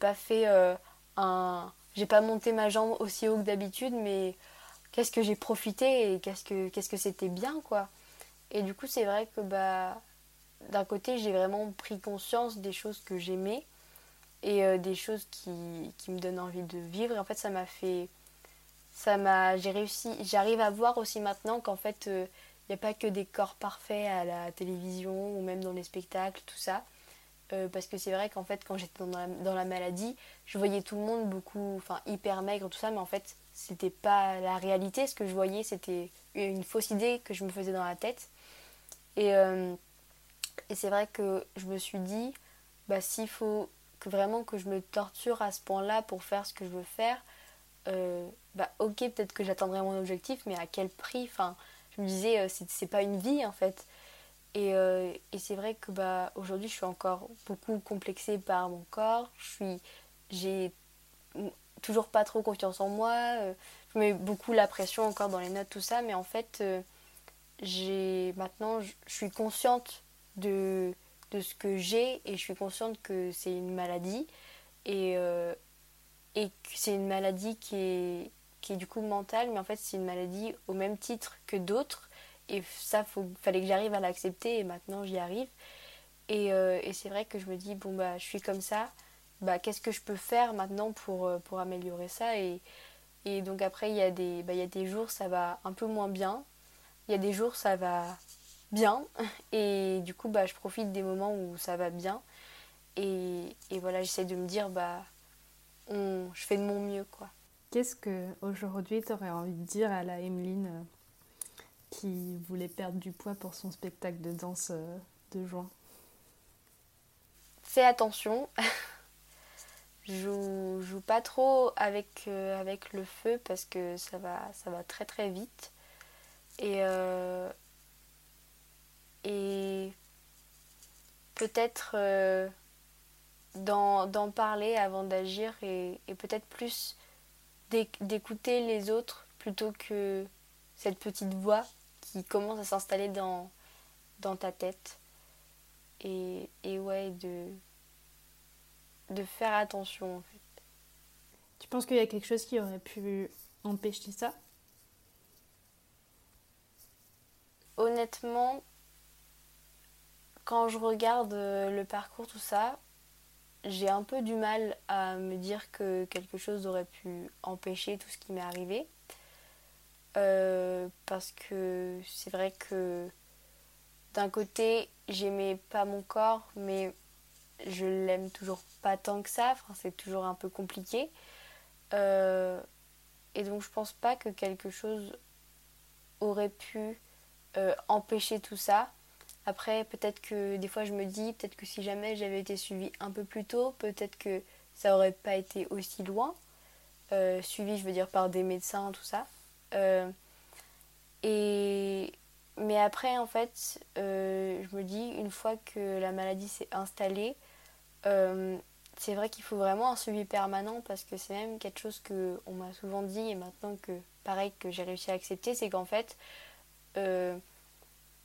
pas fait euh, un. J'ai pas monté ma jambe aussi haut que d'habitude, mais qu'est-ce que j'ai profité et qu'est-ce que, c'était bien, quoi. Et du coup, c'est vrai que, bah, d'un côté, j'ai vraiment pris conscience des choses que j'aimais et euh, des choses qui, me donnent envie de vivre. Et en fait, ça m'a fait ça m'a j'ai réussi j'arrive à voir aussi maintenant qu'en fait il euh, n'y a pas que des corps parfaits à la télévision ou même dans les spectacles tout ça euh, parce que c'est vrai qu'en fait quand j'étais dans la, maladie je voyais tout le monde beaucoup enfin hyper maigre tout ça mais en fait c'était pas la réalité. Ce que je voyais c'était une fausse idée que je me faisais dans la tête. Et, euh, et c'est vrai que je me suis dit bah s'il faut vraiment que je me torture à ce point là pour faire ce que je veux faire euh, bah ok peut-être que j'atteindrai mon objectif mais à quel prix? Enfin je me disais c'est pas une vie en fait et, euh, et c'est vrai que bah aujourd'hui je suis encore beaucoup complexée par mon corps je j'ai toujours pas trop confiance en moi je mets beaucoup la pression encore dans les notes tout ça mais en fait j'ai maintenant je suis consciente de, de ce que j'ai et je suis consciente que c'est une maladie et, et c'est une maladie qui est, qui est du coup mentale, mais en fait c'est une maladie au même titre que d'autres. Et ça, il fallait que j'arrive à l'accepter et maintenant j'y arrive. Et, euh, et c'est vrai que je me dis, bon bah je suis comme ça, bah qu'est-ce que je peux faire maintenant pour, euh, pour améliorer ça et, et donc après il y, a des, bah, il y a des jours ça va un peu moins bien, il y a des jours ça va bien [LAUGHS] et du coup bah je profite des moments où ça va bien et, et voilà j'essaie de me dire bah je fais de mon mieux quoi. Qu'est-ce que aujourd'hui tu aurais envie de dire à la Emeline euh, qui voulait perdre du poids pour son spectacle de danse euh, de juin Fais attention. [LAUGHS] joue, joue pas trop avec, euh, avec le feu parce que ça va, ça va très très vite. Et, et peut-être d'en parler avant d'agir et, peut-être plus d'écouter les autres plutôt que cette petite voix qui commence à s'installer dans, dans ta tête. Et, et ouais, de, de faire attention en fait. Tu penses qu'il y a quelque chose qui aurait pu empêcher ça? Honnêtement, quand je regarde le parcours, tout ça, j'ai un peu du mal à me dire que quelque chose aurait pu empêcher tout ce qui m'est arrivé. Euh, parce que c'est vrai que d'un côté, j'aimais pas mon corps, mais je l'aime toujours pas tant que ça. Enfin, c'est toujours un peu compliqué. Euh, et donc, je pense pas que quelque chose aurait pu euh, empêcher tout ça. Après, peut-être que des fois je me dis, peut-être que si jamais j'avais été suivie un peu plus tôt, peut-être que ça aurait pas été aussi loin. Suivi, je veux dire, par des médecins, tout ça. Euh, et... Mais après, en fait, euh, je me dis, une fois que la maladie s'est installée, c'est vrai qu'il faut vraiment un suivi permanent parce que c'est même quelque chose qu'on m'a souvent dit et maintenant que, pareil, que j'ai réussi à accepter, c'est qu'en fait,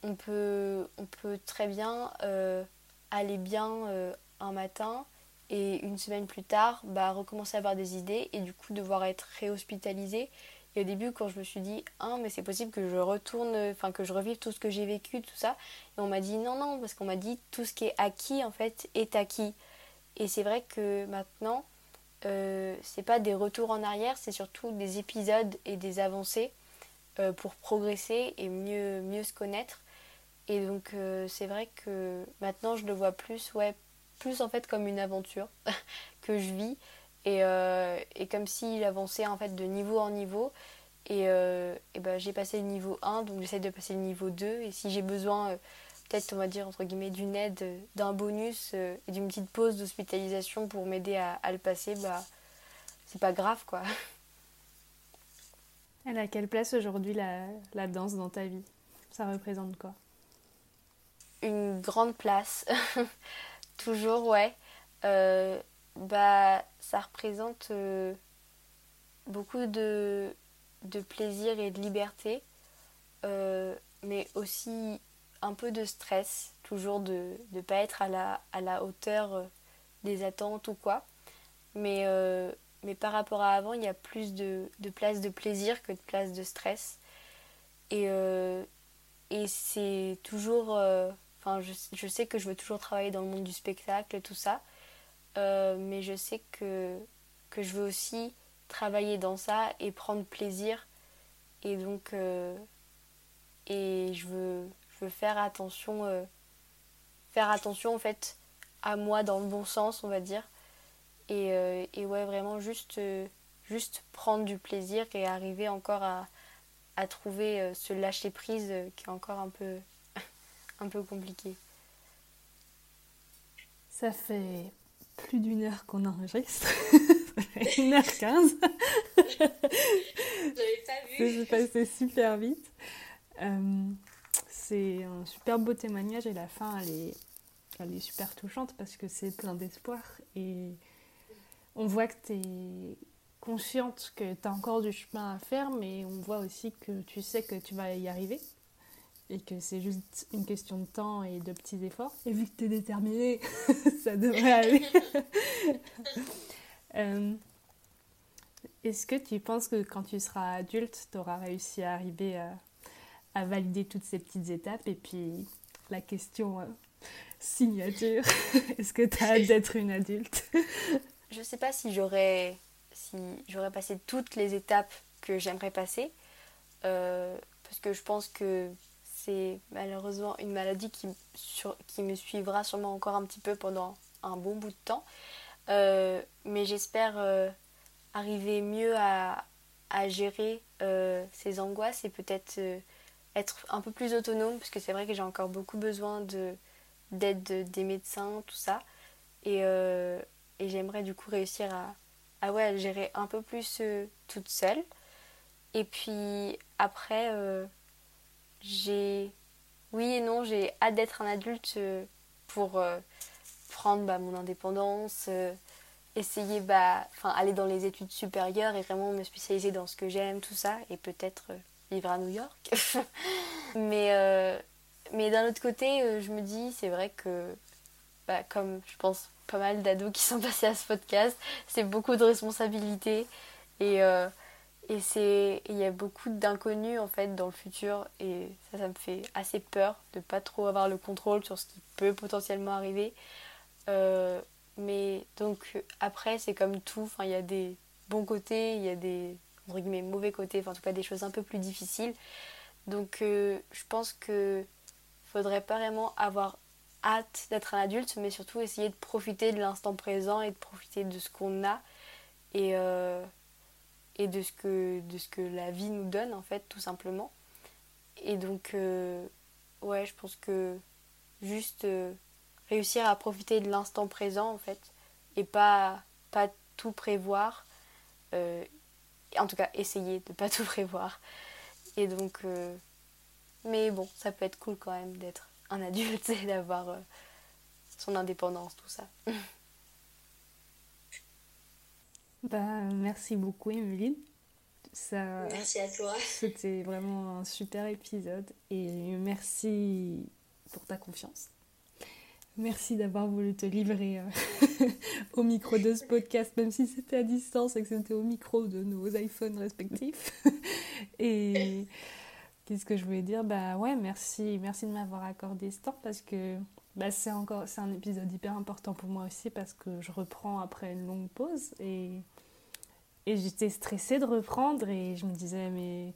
on peut, on peut très bien euh, aller bien euh, un matin et une semaine plus tard bah, recommencer à avoir des idées et du coup devoir être réhospitalisé. Et au début, quand je me suis dit, ah, mais c'est possible que je retourne, enfin que je revive tout ce que j'ai vécu, tout ça, et on m'a dit non, non, parce qu'on m'a dit tout ce qui est acquis en fait est acquis. Et c'est vrai que maintenant, euh, c'est pas des retours en arrière, c'est surtout des épisodes et des avancées euh, pour progresser et mieux, mieux se connaître. Et donc euh, c'est vrai que maintenant je le vois plus, ouais, plus en fait comme une aventure [LAUGHS] que je vis et, euh, et comme si j'avançais en fait de niveau en niveau Et, euh, et ben, j'ai passé le niveau 1, donc j'essaie de passer le niveau 2. Et si j'ai besoin, euh, peut-être, on va dire, entre guillemets, d'une aide, d'un bonus et d'une petite pause d'hospitalisation pour m'aider à, à le passer, bah, c'est pas grave, quoi. [LAUGHS] Elle a quelle place aujourd'hui la, la danse dans ta vie? Ça représente quoi? Une grande place. [LAUGHS] Toujours, ouais. Euh, bah, ça représente euh, beaucoup de, de plaisir et de liberté, euh, mais aussi un peu de stress, toujours de ne pas être à la, à la hauteur euh, des attentes ou quoi. Mais, mais par rapport à avant, il y a plus de, de place de plaisir que de place de stress. Et, et c'est toujours... Enfin, je, je sais que je veux toujours travailler dans le monde du spectacle tout ça. Euh, mais je sais que, que je veux aussi travailler dans ça et prendre plaisir. Et donc, euh, et je veux, je veux faire attention, euh, faire attention en fait à moi dans le bon sens, on va dire. Et, et ouais, vraiment juste, juste prendre du plaisir et arriver encore à, à trouver ce lâcher prise qui est encore un peu, [LAUGHS] un peu compliqué. Ça fait plus d'une heure qu'on enregistre. [LAUGHS] Une heure quinze. J'avais pas vu. C'est passé super vite. Euh, c'est un super beau témoignage et la fin, elle est, elle est super touchante parce que c'est plein d'espoir et on voit que tu es consciente que tu as encore du chemin à faire, mais on voit aussi que tu sais que tu vas y arriver et que c'est juste une question de temps et de petits efforts. Et vu que tu es déterminée, [LAUGHS] ça devrait aller. [LAUGHS] Euh, Est-ce que tu penses que quand tu seras adulte, tu auras réussi à arriver à, à valider toutes ces petites étapes Et puis la question euh, signature, [LAUGHS] est-ce que tu as hâte d'être une adulte? Je sais pas si j'aurais si j'aurais passé toutes les étapes que j'aimerais passer euh, parce que je pense que c'est malheureusement une maladie qui, me suivra sûrement encore un petit peu pendant un bon bout de temps. Euh, mais j'espère euh, arriver mieux à, gérer euh, ces angoisses et peut-être être un peu plus autonome parce que c'est vrai que j'ai encore beaucoup besoin de d'aide de- des médecins, tout ça. Et, j'aimerais du coup réussir à, ouais, gérer un peu plus toute seule. Et puis après, j'ai. Oui et non, j'ai hâte d'être un adulte euh, pour euh, prendre bah, mon indépendance, euh, essayer, bah, aller dans les études supérieures et vraiment me spécialiser dans ce que j'aime, tout ça, et peut-être vivre à New York. [LAUGHS] mais mais d'un autre côté, je me dis, c'est vrai que, bah, comme je pense pas mal d'ados qui sont [LAUGHS] passés à ce podcast, c'est beaucoup de responsabilités et, et c'est il y a beaucoup d'inconnus en fait dans le futur. Et ça ça me fait assez peur de pas trop avoir le contrôle sur ce qui peut potentiellement arriver. Euh, mais donc après c'est comme tout. Enfin il y a des bons côtés il y a des entre guillemets mauvais côtés. Enfin en tout cas des choses un peu plus difficiles. Donc euh, je pense que faudrait pas vraiment avoir hâte d'être un adulte, mais surtout essayer de profiter de l'instant présent et de profiter de ce qu'on a. Et, euh, et de, ce que, de ce que la vie nous donne, en fait, tout simplement. Et donc, euh, ouais, je pense que juste euh, réussir à profiter de l'instant présent, en fait, et pas, pas tout prévoir. euh, en tout cas, essayer de pas [LAUGHS] tout prévoir. Et donc, mais bon, ça peut être cool quand même d'être un adulte [LAUGHS] et d'avoir son indépendance, tout ça. [LAUGHS] Bah, merci beaucoup, Emeline. Ça, Merci à toi. C'était vraiment un super épisode et merci pour ta confiance. Merci d'avoir voulu te livrer euh, [LAUGHS] au micro de ce podcast, même si c'était à distance et que c'était au micro de nos iPhones respectifs. [LAUGHS] et qu'est-ce que je voulais dire? Bah ouais, merci, merci de m'avoir accordé ce temps parce que bah, c'est encore c'est un épisode hyper important pour moi aussi parce que je reprends après une longue pause et et j'étais stressée de reprendre et je me disais, mais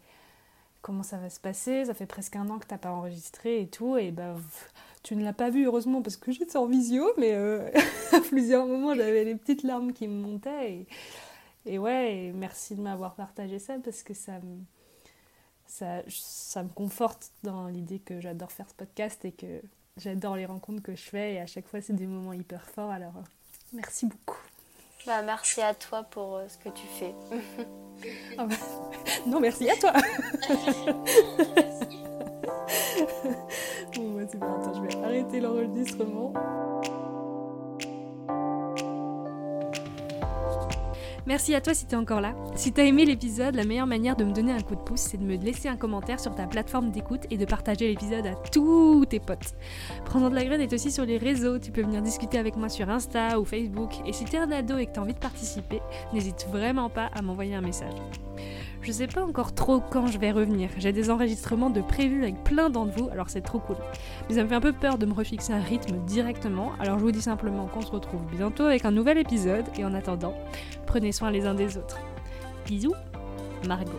comment ça va se passer? Ça fait presque un an que t'as pas enregistré et tout. Et ben, tu ne l'as pas vu, heureusement, parce que j'étais en visio, mais euh, [LAUGHS] à plusieurs moments, j'avais les petites larmes qui me montaient. Et, et ouais, et merci de m'avoir partagé ça parce que ça ça, ça me conforte dans l'idée que j'adore faire ce podcast et que j'adore les rencontres que je fais et à chaque fois c'est des moments hyper forts alors euh, merci beaucoup. Bah, merci à toi pour euh, ce que tu fais. [LAUGHS] Ah bah, non merci à toi. [LAUGHS] bon bah c'est bon, attends, je vais arrêter l'enregistrement. Merci à toi si t'es encore là. Si t'as aimé l'épisode, la meilleure manière de me donner un coup de pouce, c'est de me laisser un commentaire sur ta plateforme d'écoute et de partager l'épisode à tous tes potes. Prendre de la graine est aussi sur les réseaux, tu peux venir discuter avec moi sur Insta ou Facebook. Et si t'es un ado et que t'as envie de participer, n'hésite vraiment pas à m'envoyer un message. Je sais pas encore trop quand je vais revenir. J'ai des enregistrements de prévus avec plein d'entre vous, alors c'est trop cool. Mais ça me fait un peu peur de me refixer un rythme directement, alors je vous dis simplement qu'on se retrouve bientôt avec un nouvel épisode, et en attendant, prenez soin les uns des autres. Bisous, Margot.